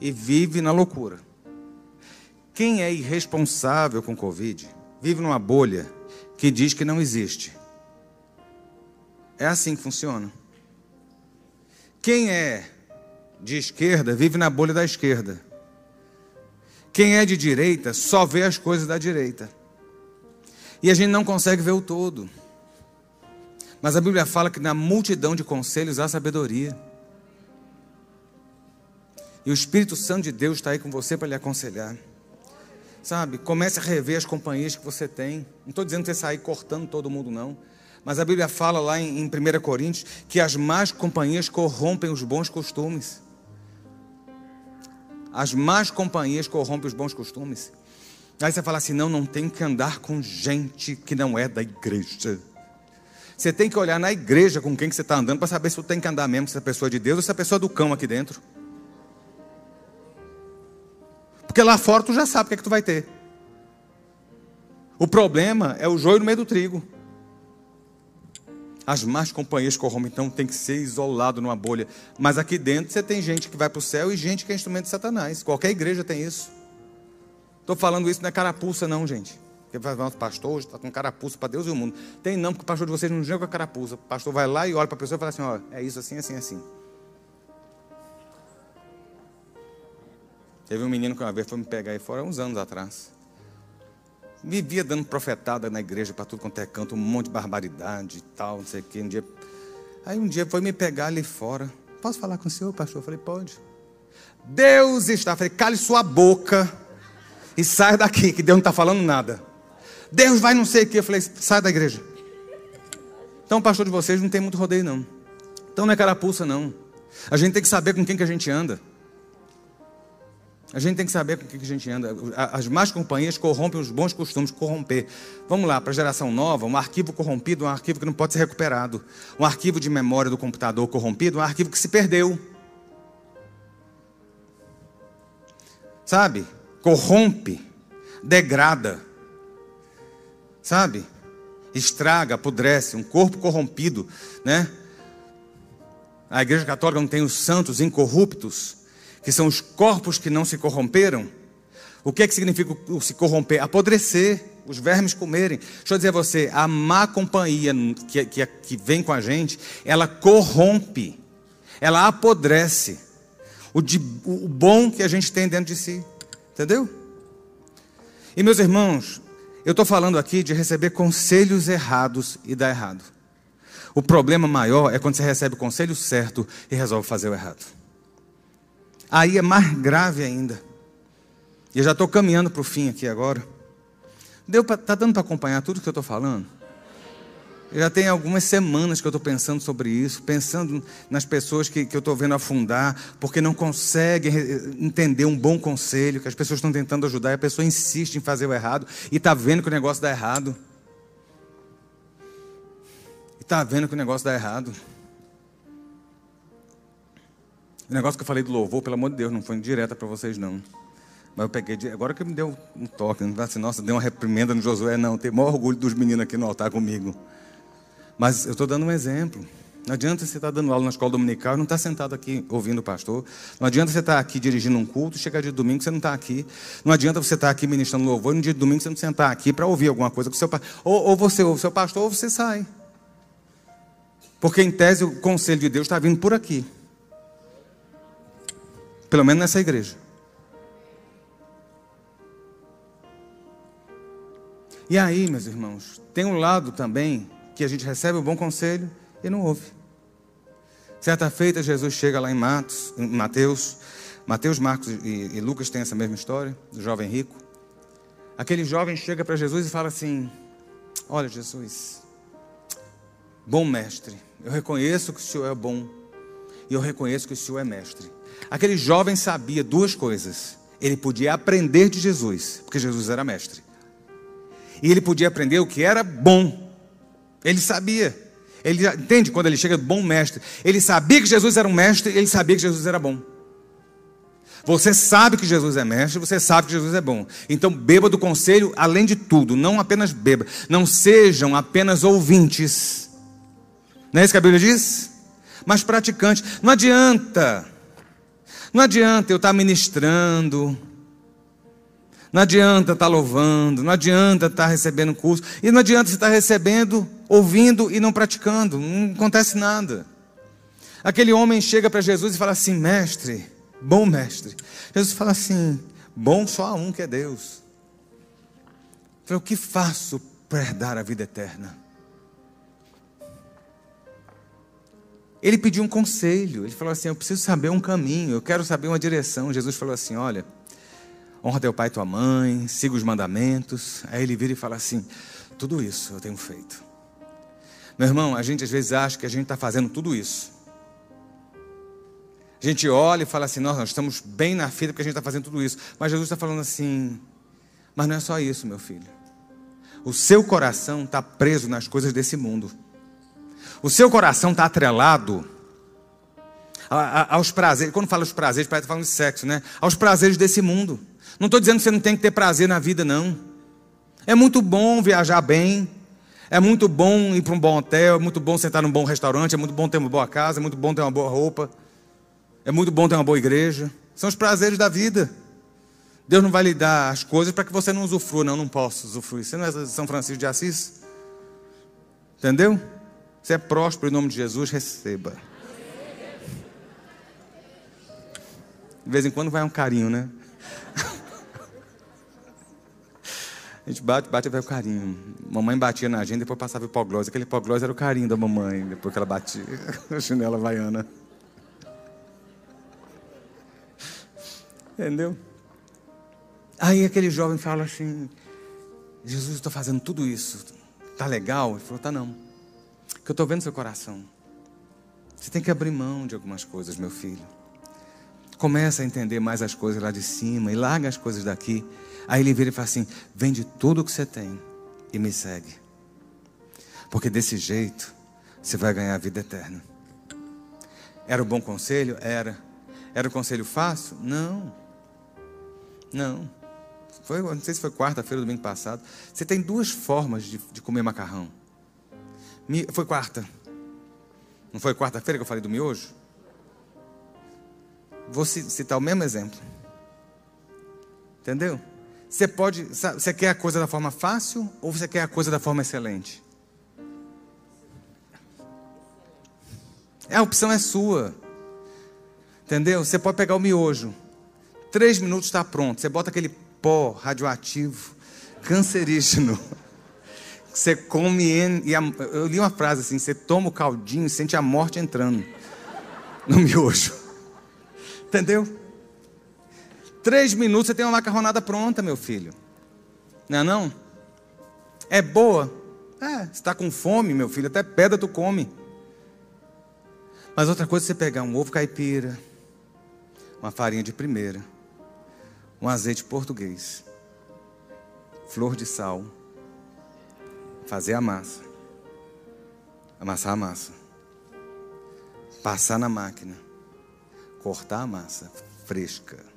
A: E vive na loucura. Quem é irresponsável com Covid, vive numa bolha que diz que não existe. É assim que funciona. Quem é de esquerda, vive na bolha da esquerda. Quem é de direita só vê as coisas da direita. E a gente não consegue ver o todo. Mas a Bíblia fala que na multidão de conselhos há sabedoria. E o Espírito Santo de Deus está aí com você para lhe aconselhar. Sabe, comece a rever as companhias que você tem. Não estou dizendo que você sair cortando todo mundo, não. Mas a Bíblia fala lá em, em 1 Coríntios que as más companhias corrompem os bons costumes. As más companhias corrompem os bons costumes. Aí você fala assim: não, não tem que andar com gente que não é da igreja. Você tem que olhar na igreja com quem que você está andando para saber se você tem que andar mesmo, se é pessoa de Deus ou se é pessoa do cão aqui dentro. Porque lá fora tu já sabe o que é que tu vai ter. O problema é o joio no meio do trigo. As más companhias corrompem, então tem que ser isolado numa bolha. Mas aqui dentro você tem gente que vai para o céu e gente que é instrumento de Satanás. Qualquer igreja tem isso. Estou falando isso não é carapuça, não, gente. Porque vai o pastor hoje está com carapuça para Deus e o mundo. Tem não, porque o pastor de vocês não joga carapuça. O pastor vai lá e olha para a pessoa e fala assim: ó, é isso assim, assim, assim. Teve um menino que uma vez foi me pegar aí fora, uns anos atrás. Vivia dando profetada na igreja para tudo quanto é canto, um monte de barbaridade e tal, não sei o quê. Um dia... Aí um dia foi me pegar ali fora. Posso falar com o senhor, pastor? Eu falei, pode. Deus está. Eu falei, cale sua boca e saia daqui, que Deus não está falando nada. Deus vai não sei o que. Eu falei, sai da igreja. Então, pastor de vocês não tem muito rodeio, não. Então não é carapuça, não. A gente tem que saber com quem que a gente anda. A gente tem que saber com o que a gente anda. As más companhias corrompem os bons costumes, corromper. Vamos lá, para a geração nova, um arquivo corrompido é um arquivo que não pode ser recuperado. Um arquivo de memória do computador corrompido é um arquivo que se perdeu. Sabe? Corrompe, degrada. Sabe? Estraga, apodrece. Um corpo corrompido, né? A Igreja Católica não tem os santos incorruptos que são os corpos que não se corromperam. O que é que significa se corromper? Apodrecer, os vermes comerem. Deixa eu dizer a você, a má companhia que, que, que vem com a gente, ela corrompe, ela apodrece o, de, o bom que a gente tem dentro de si. Entendeu? E meus irmãos, eu estou falando aqui de receber conselhos errados e dar errado. O problema maior é quando você recebe o conselho certo e resolve fazer o errado aí é mais grave ainda. E eu já estou caminhando para o fim aqui agora. Deu pra, tá dando para acompanhar tudo que eu estou falando? Eu já tem algumas semanas que eu estou pensando sobre isso, pensando nas pessoas que, que eu estou vendo afundar, porque não conseguem entender um bom conselho, que as pessoas estão tentando ajudar e a pessoa insiste em fazer o errado e está vendo que o negócio dá errado. E está vendo que o negócio dá errado. O negócio que eu falei do louvor, pelo amor de Deus, não foi direta para vocês, não. Mas eu peguei, agora que me deu um toque, não vai assim, nossa, deu uma reprimenda no Josué, não. Tem maior orgulho dos meninos aqui no altar comigo. Mas eu estou dando um exemplo. Não adianta você estar tá dando aula na escola dominical e não estar tá sentado aqui ouvindo o pastor. Não adianta você estar tá aqui dirigindo um culto, chegar de domingo você não está aqui. Não adianta você estar aqui ministrando louvor e no dia de domingo você não sentar aqui para ouvir alguma coisa com o seu pastor. Ou, ou você ouve o seu pastor ou você sai. Porque em tese o conselho de Deus está vindo por aqui. Pelo menos nessa igreja. E aí, meus irmãos, tem um lado também que a gente recebe o bom conselho e não ouve. Certa feita, Jesus chega lá em, Matos, em Mateus, Mateus, Marcos e, e Lucas têm essa mesma história, do jovem rico. Aquele jovem chega para Jesus e fala assim: Olha, Jesus, bom mestre, eu reconheço que o Senhor é bom e eu reconheço que o Senhor é mestre. Aquele jovem sabia duas coisas. Ele podia aprender de Jesus, porque Jesus era mestre. E ele podia aprender o que era bom. Ele sabia. Ele entende quando ele chega bom mestre. Ele sabia que Jesus era um mestre, ele sabia que Jesus era bom. Você sabe que Jesus é mestre, você sabe que Jesus é bom. Então beba do conselho, além de tudo, não apenas beba. Não sejam apenas ouvintes. Não é isso que a Bíblia diz? Mas praticantes. Não adianta. Não adianta eu estar ministrando não adianta estar tá louvando, não adianta estar tá recebendo curso, e não adianta você estar tá recebendo, ouvindo e não praticando, não acontece nada. Aquele homem chega para Jesus e fala assim: Mestre, bom mestre. Jesus fala assim: Bom só há um que é Deus. Falei, o que faço para herdar a vida eterna? Ele pediu um conselho, ele falou assim: Eu preciso saber um caminho, eu quero saber uma direção. Jesus falou assim: Olha honra teu pai e tua mãe, siga os mandamentos. Aí ele vira e fala assim: tudo isso eu tenho feito. Meu irmão, a gente às vezes acha que a gente está fazendo tudo isso. A gente olha e fala assim: nós, estamos bem na fila porque a gente está fazendo tudo isso. Mas Jesus está falando assim: mas não é só isso, meu filho. O seu coração está preso nas coisas desse mundo. O seu coração está atrelado aos prazeres. Quando fala os prazeres, parece que tá falando de sexo, né? Aos prazeres desse mundo. Não estou dizendo que você não tem que ter prazer na vida, não. É muito bom viajar bem. É muito bom ir para um bom hotel. É muito bom sentar num bom restaurante. É muito bom ter uma boa casa. É muito bom ter uma boa roupa. É muito bom ter uma boa igreja. São os prazeres da vida. Deus não vai lhe dar as coisas para que você não usufrua. Não, não posso usufruir. Você não é São Francisco de Assis? Entendeu? Você é próspero em nome de Jesus, receba. De vez em quando vai um carinho, né? A gente bate, bate e vai o carinho. Mamãe batia na gente, depois passava hipoglose. Aquele hipoglose era o carinho da mamãe, depois que ela batia. A chinela vaiana. Entendeu? Aí aquele jovem fala assim: Jesus, estou fazendo tudo isso. Tá legal? Ele falou: Tá não. Que eu estou vendo seu coração. Você tem que abrir mão de algumas coisas, meu filho. Começa a entender mais as coisas lá de cima e larga as coisas daqui. Aí ele vira e fala assim: vende tudo o que você tem e me segue. Porque desse jeito você vai ganhar a vida eterna. Era o bom conselho? Era. Era o conselho fácil? Não. Não. Foi, não sei se foi quarta-feira domingo passado. Você tem duas formas de, de comer macarrão. Foi quarta. Não foi quarta-feira que eu falei do miojo? Vou citar o mesmo exemplo. Entendeu? Você pode, você quer a coisa da forma fácil ou você quer a coisa da forma excelente? A opção é sua. Entendeu? Você pode pegar o miojo. Três minutos está pronto. Você bota aquele pó radioativo, cancerígeno. Você come e a, eu li uma frase assim: você toma o caldinho e sente a morte entrando no miojo. Entendeu? Três minutos você tem uma macarronada pronta, meu filho. Não é não? É boa? É, está com fome, meu filho, até pedra tu come. Mas outra coisa é você pegar um ovo caipira, uma farinha de primeira, um azeite português, flor de sal, fazer a massa, amassar a massa, passar na máquina, cortar a massa fresca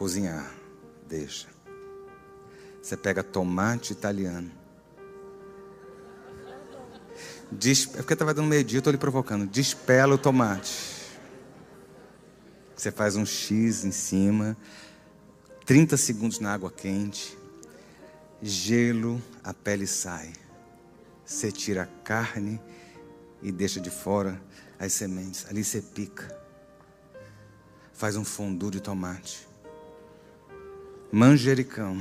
A: cozinhar. Deixa. Você pega tomate italiano. Des... É porque estava dando meio dia, estou lhe provocando. Despela o tomate. Você faz um X em cima. 30 segundos na água quente. Gelo, a pele sai. Você tira a carne e deixa de fora as sementes. Ali você pica. Faz um fondue de tomate. Manjericão.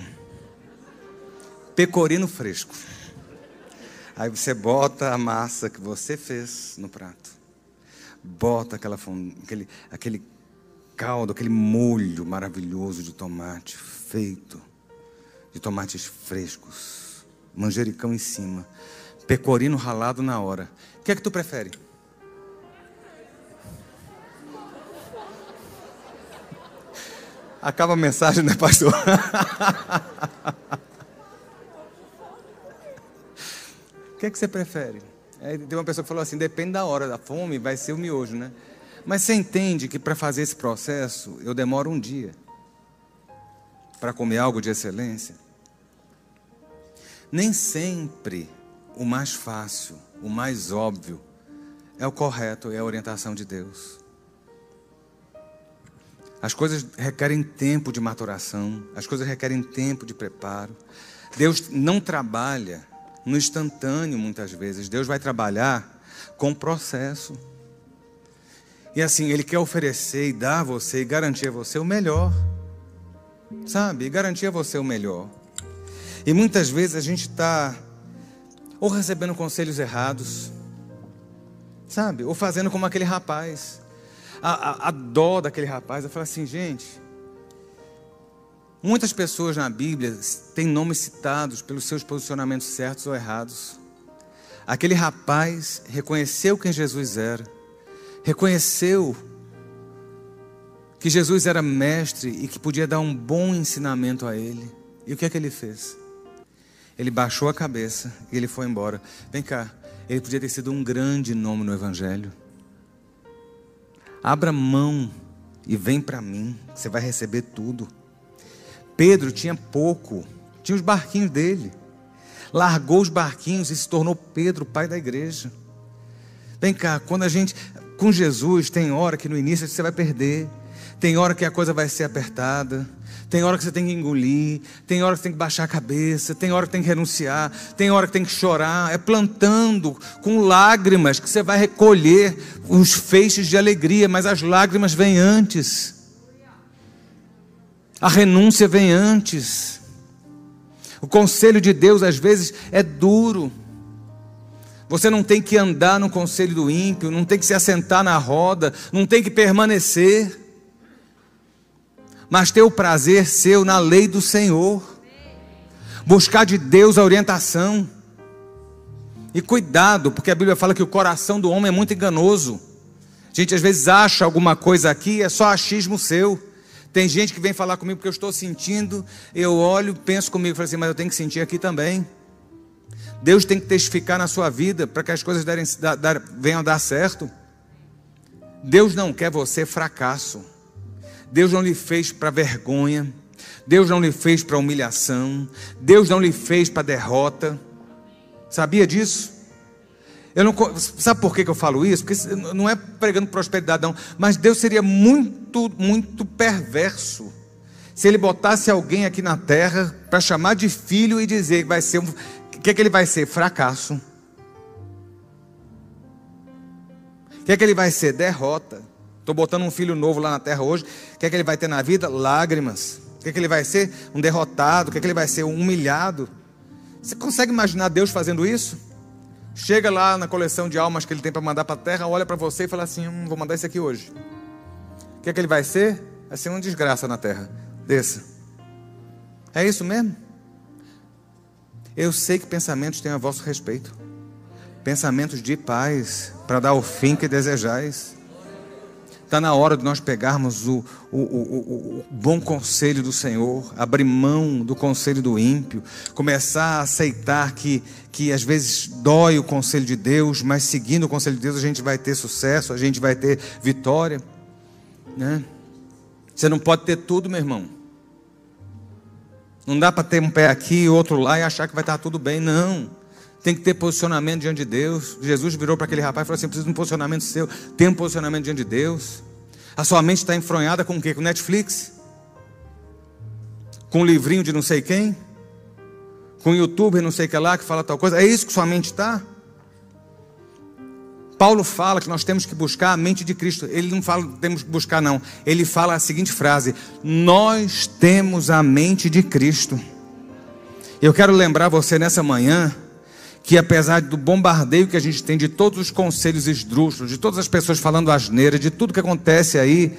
A: Pecorino fresco. Aí você bota a massa que você fez no prato. Bota aquela, aquele, aquele caldo, aquele molho maravilhoso de tomate feito de tomates frescos, manjericão em cima, pecorino ralado na hora. O que é que tu prefere? Acaba a mensagem, né, pastor? O que é que você prefere? É, tem uma pessoa que falou assim: depende da hora da fome, vai ser o miojo, né? Mas você entende que para fazer esse processo eu demoro um dia para comer algo de excelência? Nem sempre o mais fácil, o mais óbvio, é o correto, é a orientação de Deus. As coisas requerem tempo de maturação, as coisas requerem tempo de preparo. Deus não trabalha no instantâneo, muitas vezes. Deus vai trabalhar com processo. E assim, Ele quer oferecer e dar a você e garantir a você o melhor. Sabe? Garantir a você o melhor. E muitas vezes a gente está ou recebendo conselhos errados, sabe? Ou fazendo como aquele rapaz. A, a, a dó daquele rapaz, eu falo assim, gente, Muitas pessoas na Bíblia têm nomes citados pelos seus posicionamentos certos ou errados. Aquele rapaz reconheceu quem Jesus era, reconheceu que Jesus era mestre e que podia dar um bom ensinamento a ele. E o que é que ele fez? Ele baixou a cabeça e ele foi embora. Vem cá, ele podia ter sido um grande nome no Evangelho. Abra mão e vem para mim, você vai receber tudo. Pedro tinha pouco, tinha os barquinhos dele. Largou os barquinhos e se tornou Pedro, pai da igreja. Vem cá, quando a gente, com Jesus, tem hora que no início você vai perder, tem hora que a coisa vai ser apertada, tem hora que você tem que engolir, tem hora que você tem que baixar a cabeça, tem hora que tem que renunciar, tem hora que tem que chorar. É plantando com lágrimas que você vai recolher os feixes de alegria, mas as lágrimas vêm antes. A renúncia vem antes. O conselho de Deus às vezes é duro. Você não tem que andar no conselho do ímpio, não tem que se assentar na roda, não tem que permanecer, mas ter o prazer seu na lei do Senhor, buscar de Deus a orientação. E cuidado, porque a Bíblia fala que o coração do homem é muito enganoso. A gente às vezes acha alguma coisa aqui, é só achismo seu. Tem gente que vem falar comigo porque eu estou sentindo, eu olho, penso comigo, falo assim, mas eu tenho que sentir aqui também. Deus tem que testificar na sua vida para que as coisas derem, dar, venham a dar certo. Deus não quer você fracasso. Deus não lhe fez para vergonha. Deus não lhe fez para humilhação. Deus não lhe fez para derrota. Sabia disso? Eu não, sabe por que eu falo isso? Porque não é pregando prosperidade, não. Mas Deus seria muito, muito perverso se ele botasse alguém aqui na terra para chamar de filho e dizer que vai ser um. O que é que ele vai ser? Fracasso. O que é que ele vai ser? Derrota. Estou botando um filho novo lá na terra hoje. O que é que ele vai ter na vida? Lágrimas. O que é que ele vai ser? Um derrotado. O que é que ele vai ser? Um humilhado. Você consegue imaginar Deus fazendo isso? Chega lá na coleção de almas que ele tem para mandar para a terra, olha para você e fala assim: hum, vou mandar esse aqui hoje. O que é que ele vai ser? Vai ser uma desgraça na terra. Desça. É isso mesmo? Eu sei que pensamentos têm a vosso respeito. Pensamentos de paz, para dar o fim que desejais. Está na hora de nós pegarmos o, o, o, o, bom conselho do Senhor, abrir mão do conselho do ímpio, começar a aceitar que, que às vezes dói o conselho de Deus, mas seguindo o conselho de Deus a gente vai ter sucesso, a gente vai ter vitória. Né? Você não pode ter tudo, meu irmão. Não dá para ter um pé aqui e outro lá e achar que vai estar tudo bem, não. Tem que ter posicionamento diante de Deus. Jesus virou para aquele rapaz e falou assim: preciso de um posicionamento seu. Tem um posicionamento diante de Deus. A sua mente está enfronhada com o quê? Com Netflix? Com um livrinho de não sei quem? Com um youtuber não sei que lá que fala tal coisa? É isso que sua mente está? Paulo fala que nós temos que buscar a mente de Cristo. Ele não fala temos que buscar, não. Ele fala a seguinte frase: Nós temos a mente de Cristo. Eu quero lembrar você nessa manhã que apesar do bombardeio que a gente tem de todos os conselhos esdrúxulos, de todas as pessoas falando asneira, de tudo que acontece aí,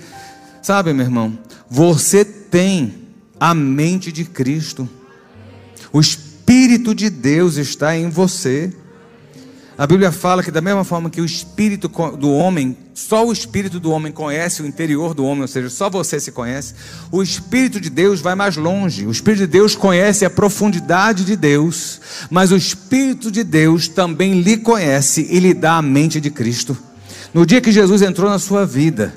A: sabe, meu irmão, você tem a mente de Cristo. O Espírito de Deus está em você. A Bíblia fala que, da mesma forma que o espírito do homem, só o espírito do homem conhece o interior do homem, ou seja, só você se conhece, o espírito de Deus vai mais longe. O espírito de Deus conhece a profundidade de Deus, mas o espírito de Deus também lhe conhece e lhe dá a mente de Cristo. No dia que Jesus entrou na sua vida,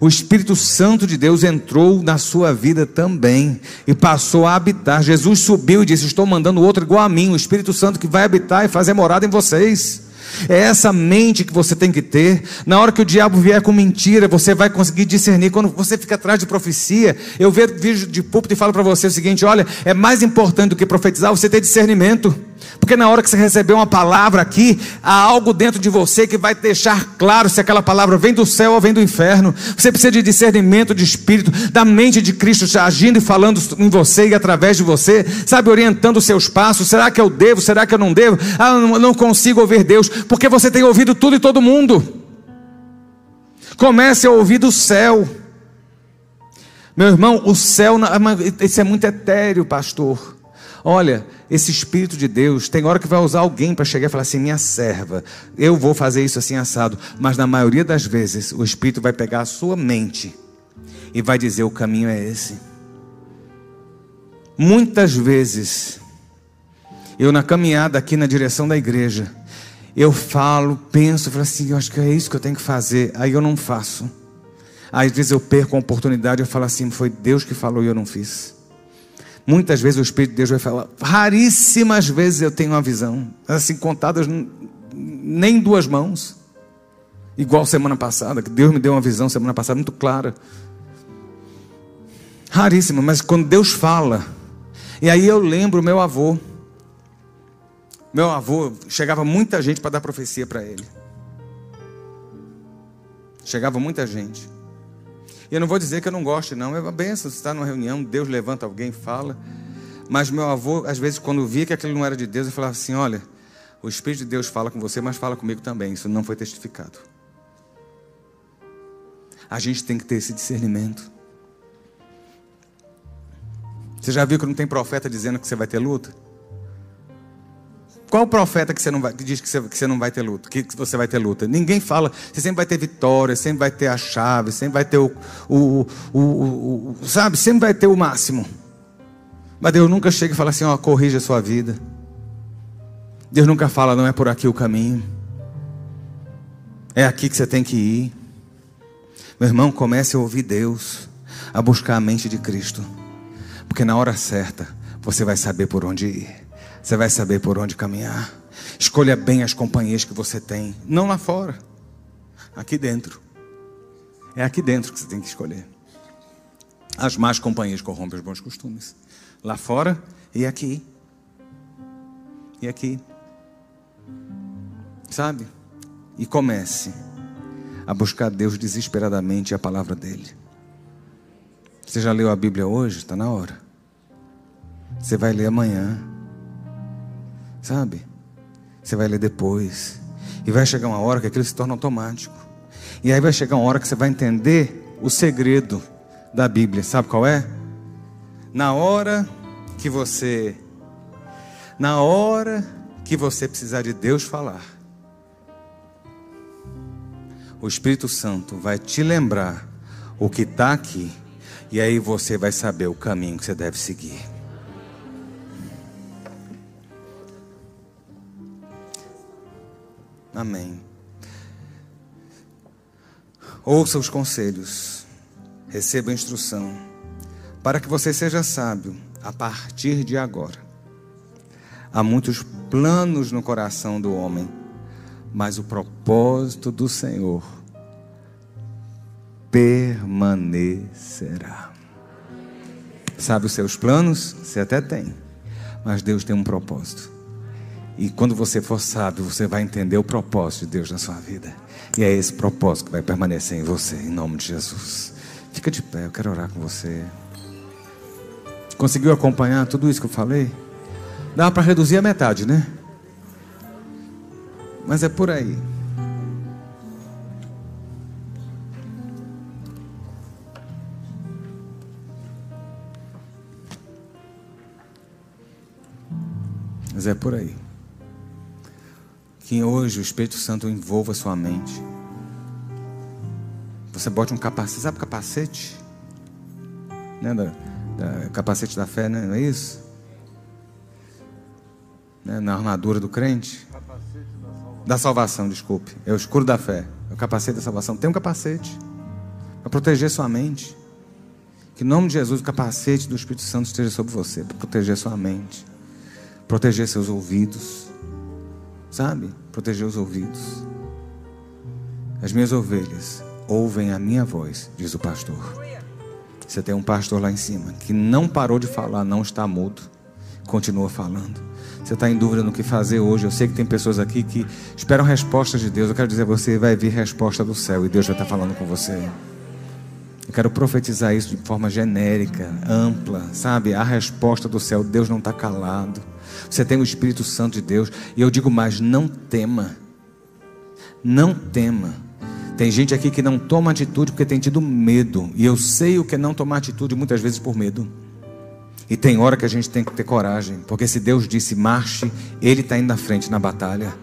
A: o Espírito Santo de Deus entrou na sua vida também e passou a habitar. Jesus subiu e disse: Estou mandando outro igual a mim, o Espírito Santo que vai habitar e fazer morada em vocês. É essa mente que você tem que ter. Na hora que o diabo vier com mentira, você vai conseguir discernir. Quando você fica atrás de profecia, eu vejo vídeo de púlpito e falo para você o seguinte: olha, é mais importante do que profetizar você ter discernimento. Porque na hora que você receber uma palavra aqui, há algo dentro de você que vai deixar claro se aquela palavra vem do céu ou vem do inferno. Você precisa de discernimento de espírito, da mente de Cristo agindo e falando em você e através de você, sabe, orientando os seus passos. Será que eu devo? Será que eu não devo? Ah, não consigo ouvir Deus, porque você tem ouvido tudo e todo mundo. Comece a ouvir do céu. Meu irmão, o céu, isso é muito etéreo, pastor. Olha, esse Espírito de Deus, tem hora que vai usar alguém para chegar e falar assim: minha serva, eu vou fazer isso assim assado. Mas na maioria das vezes, o Espírito vai pegar a sua mente e vai dizer: o caminho é esse. Muitas vezes, eu na caminhada aqui na direção da igreja, eu falo, penso, falo assim: eu acho que é isso que eu tenho que fazer. Aí eu não faço. Às vezes eu perco a oportunidade, eu falo assim: foi Deus que falou e eu não fiz. Muitas vezes o Espírito de Deus vai falar, raríssimas vezes eu tenho uma visão, assim contadas nem duas mãos. Igual semana passada, que Deus me deu uma visão semana passada muito clara. Raríssima, mas quando Deus fala, e aí eu lembro meu avô. Meu avô, chegava muita gente para dar profecia para ele. Chegava muita gente. E eu não vou dizer que eu não gosto, não. É uma benção. Você está numa reunião, Deus levanta alguém, fala. Mas meu avô, às vezes, quando via que aquilo não era de Deus, eu falava assim: olha, o Espírito de Deus fala com você, mas fala comigo também. Isso não foi testificado. A gente tem que ter esse discernimento. Você já viu que não tem profeta dizendo que você vai ter luta? Qual profeta que, você não vai, que diz que você, que você não vai ter luta? Que você vai ter luta? Ninguém fala. Você sempre vai ter vitória, sempre vai ter a chave, sempre vai ter o, o, o, o, o sabe? Sempre vai ter o máximo. Mas Deus nunca chega e fala assim: ó, corrija a sua vida. Deus nunca fala, não é por aqui o caminho. É aqui que você tem que ir. Meu irmão, comece a ouvir Deus, a buscar a mente de Cristo. Porque na hora certa, você vai saber por onde ir. Você vai saber por onde caminhar. Escolha bem as companhias que você tem, não lá fora, aqui dentro. É aqui dentro que você tem que escolher. As más companhias corrompem os bons costumes. Lá fora e aqui. E aqui. Sabe? E comece a buscar Deus desesperadamente e a palavra dele. Você já leu a Bíblia hoje? Está na hora. Você vai ler amanhã. Sabe? Você vai ler depois. E vai chegar uma hora que aquilo se torna automático. E aí vai chegar uma hora que você vai entender o segredo da Bíblia. Sabe qual é? Na hora que você. Na hora que você precisar de Deus falar. O Espírito Santo vai te lembrar o que está aqui. E aí você vai saber o caminho que você deve seguir. Amém. Ouça os conselhos, receba a instrução, para que você seja sábio, a partir de agora. Há muitos planos no coração do homem, mas o propósito do Senhor permanecerá. Sabe os seus planos? Você até tem, mas Deus tem um propósito. E quando você for sábio, você vai entender o propósito de Deus na sua vida. E é esse propósito que vai permanecer em você, em nome de Jesus. Fica de pé, eu quero orar com você. Conseguiu acompanhar tudo isso que eu falei? Dá para reduzir a metade, né? Mas é por aí. Mas é por aí. Que hoje o Espírito Santo envolva a sua mente. Você bote um capacete, sabe capacete? Né? Da, da, capacete da fé, né? não é isso? Né? Na armadura do crente. Da salvação, desculpe. É o escuro da fé. É o capacete da salvação. Tem um capacete para proteger sua mente. Que em nome de Jesus o capacete do Espírito Santo esteja sobre você, para proteger sua mente proteger seus ouvidos, sabe? Proteger os ouvidos. As minhas ovelhas ouvem a minha voz, diz o pastor. Você tem um pastor lá em cima que não parou de falar, não está mudo, continua falando. Você está em dúvida no que fazer hoje. Eu sei que tem pessoas aqui que esperam respostas de Deus. Eu quero dizer a você: vai vir resposta do céu e Deus vai estar falando com você. Eu quero profetizar isso de forma genérica, ampla, sabe? A resposta do céu. Deus não está calado. Você tem o Espírito Santo de Deus. E eu digo mais: não tema. Não tema. Tem gente aqui que não toma atitude porque tem tido medo. E eu sei o que é não tomar atitude muitas vezes por medo. E tem hora que a gente tem que ter coragem. Porque se Deus disse marche, Ele está indo na frente na batalha.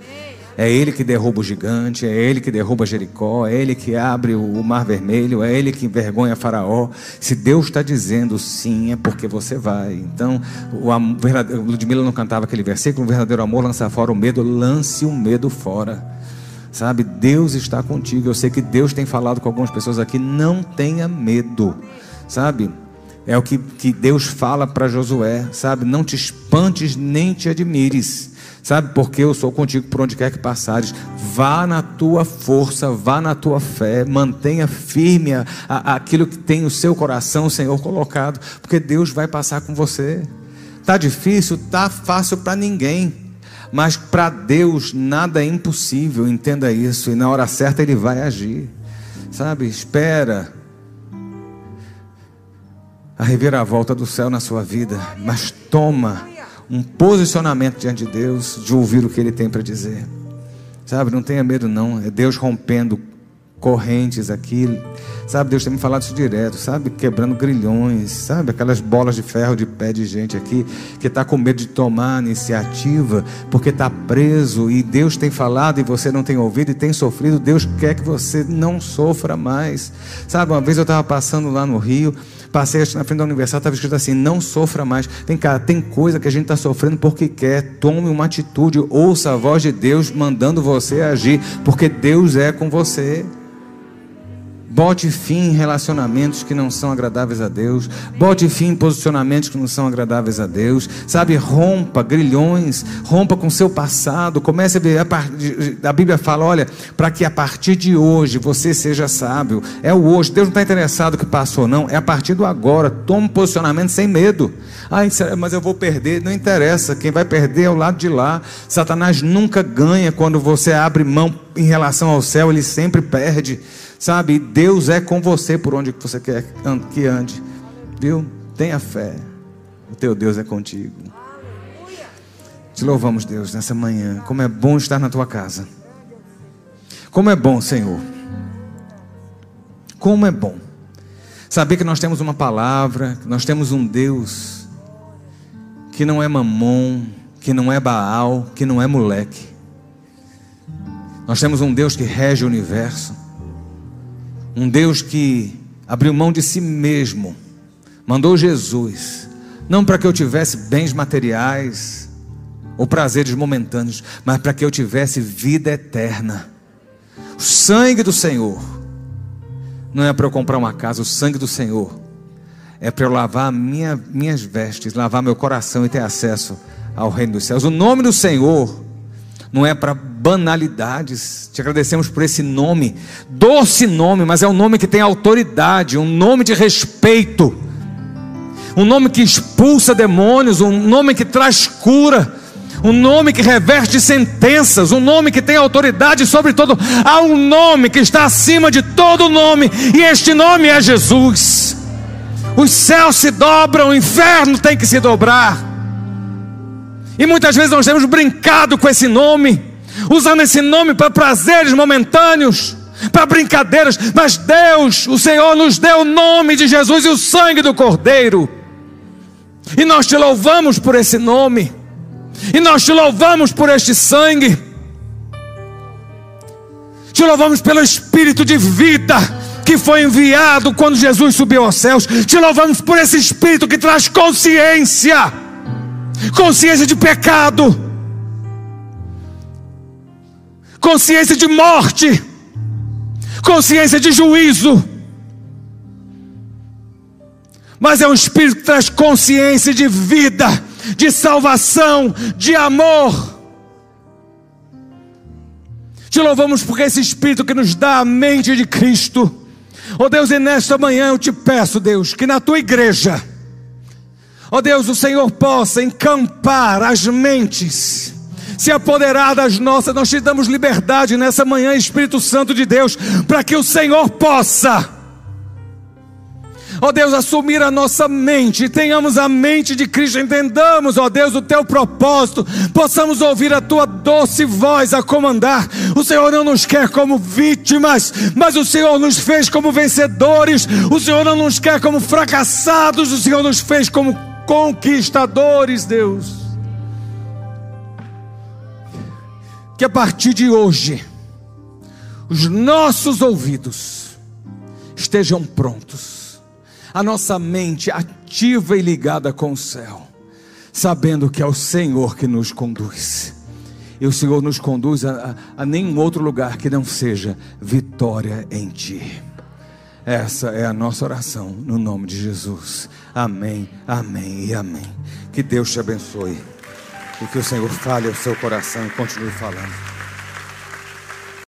A: É Ele que derruba o gigante, é Ele que derruba Jericó, é Ele que abre o mar vermelho, é Ele que envergonha Faraó. Se Deus está dizendo sim, é porque você vai. Então, o Ludmilla não cantava aquele versículo: o verdadeiro amor lança fora o medo, lance o medo fora. Sabe, Deus está contigo. Eu sei que Deus tem falado com algumas pessoas aqui: não tenha medo. Sabe, é o que, que Deus fala para Josué, sabe? Não te espantes nem te admires. Sabe porque eu sou contigo por onde quer que passares. Vá na tua força, vá na tua fé, mantenha firme a, a, aquilo que tem o seu coração, Senhor, colocado, porque Deus vai passar com você. Tá difícil, tá fácil para ninguém, mas para Deus nada é impossível, entenda isso, e na hora certa Ele vai agir. Sabe, espera a reviravolta do céu na sua vida, mas toma um posicionamento diante de Deus, de ouvir o que Ele tem para dizer. Sabe, não tenha medo, não. É Deus rompendo correntes aqui. Sabe, Deus tem me falado isso direto, sabe? Quebrando grilhões, sabe? Aquelas bolas de ferro de pé de gente aqui que está com medo de tomar iniciativa porque está preso e Deus tem falado e você não tem ouvido e tem sofrido. Deus quer que você não sofra mais. Sabe, uma vez eu estava passando lá no Rio Passei na frente da universidade, estava escrito assim: não sofra mais. Vem cá, tem coisa que a gente está sofrendo porque quer. Tome uma atitude, ouça a voz de Deus mandando você agir, porque Deus é com você. Bote fim em relacionamentos que não são agradáveis a Deus. Bote fim em posicionamentos que não são agradáveis a Deus. Sabe, rompa grilhões, rompa com seu passado. Comece a ver. A Bíblia fala: olha, para que a partir de hoje você seja sábio. É o hoje. Deus não está interessado que passou, não. É a partir do agora. Tome posicionamento sem medo. Ah, mas eu vou perder. Não interessa. Quem vai perder é o lado de lá. Satanás nunca ganha quando você abre mão em relação ao céu, ele sempre perde. Sabe, Deus é com você por onde você quer que ande. Viu? Tenha fé. O teu Deus é contigo. Te louvamos, Deus, nessa manhã. Como é bom estar na tua casa. Como é bom, Senhor. Como é bom saber que nós temos uma palavra, que nós temos um Deus que não é mamon, que não é Baal, que não é moleque. Nós temos um Deus que rege o universo. Um Deus que abriu mão de si mesmo, mandou Jesus, não para que eu tivesse bens materiais ou prazeres momentâneos, mas para que eu tivesse vida eterna. O sangue do Senhor não é para eu comprar uma casa, o sangue do Senhor é para eu lavar minha, minhas vestes, lavar meu coração e ter acesso ao reino dos céus. O nome do Senhor não é para banalidades. Te agradecemos por esse nome, doce nome, mas é um nome que tem autoridade, um nome de respeito, um nome que expulsa demônios, um nome que traz cura, um nome que reverte sentenças, um nome que tem autoridade sobre todo. Há um nome que está acima de todo nome, e este nome é Jesus. Os céus se dobram, o inferno tem que se dobrar. E muitas vezes nós temos brincado com esse nome, usando esse nome para prazeres momentâneos, para brincadeiras, mas Deus, o Senhor, nos deu o nome de Jesus e o sangue do Cordeiro, e nós te louvamos por esse nome, e nós te louvamos por este sangue, te louvamos pelo Espírito de vida que foi enviado quando Jesus subiu aos céus, te louvamos por esse Espírito que traz consciência. Consciência de pecado, consciência de morte, consciência de juízo. Mas é um espírito que traz consciência de vida, de salvação, de amor. Te louvamos porque esse espírito que nos dá a mente de Cristo. Oh Deus, e nesta manhã eu te peço, Deus, que na tua igreja, oh Deus, o Senhor possa encampar as mentes, se apoderar das nossas. Nós te damos liberdade nessa manhã, Espírito Santo de Deus, para que o Senhor possa. Ó Deus, assumir a nossa mente, tenhamos a mente de Cristo, entendamos, ó Deus, o teu propósito, possamos ouvir a tua doce voz a comandar. O Senhor não nos quer como vítimas, mas o Senhor nos fez como vencedores. O Senhor não nos quer como fracassados, o Senhor nos fez como conquistadores, Deus. Que a partir de hoje, os nossos ouvidos estejam prontos, a nossa mente ativa e ligada com o céu, sabendo que é o Senhor que nos conduz. E o Senhor nos conduz a, a, a nenhum outro lugar que não seja vitória em Ti. Essa é a nossa oração no nome de Jesus. Amém, amém e amém. Que Deus te abençoe. E que o Senhor fale ao seu coração e continue falando.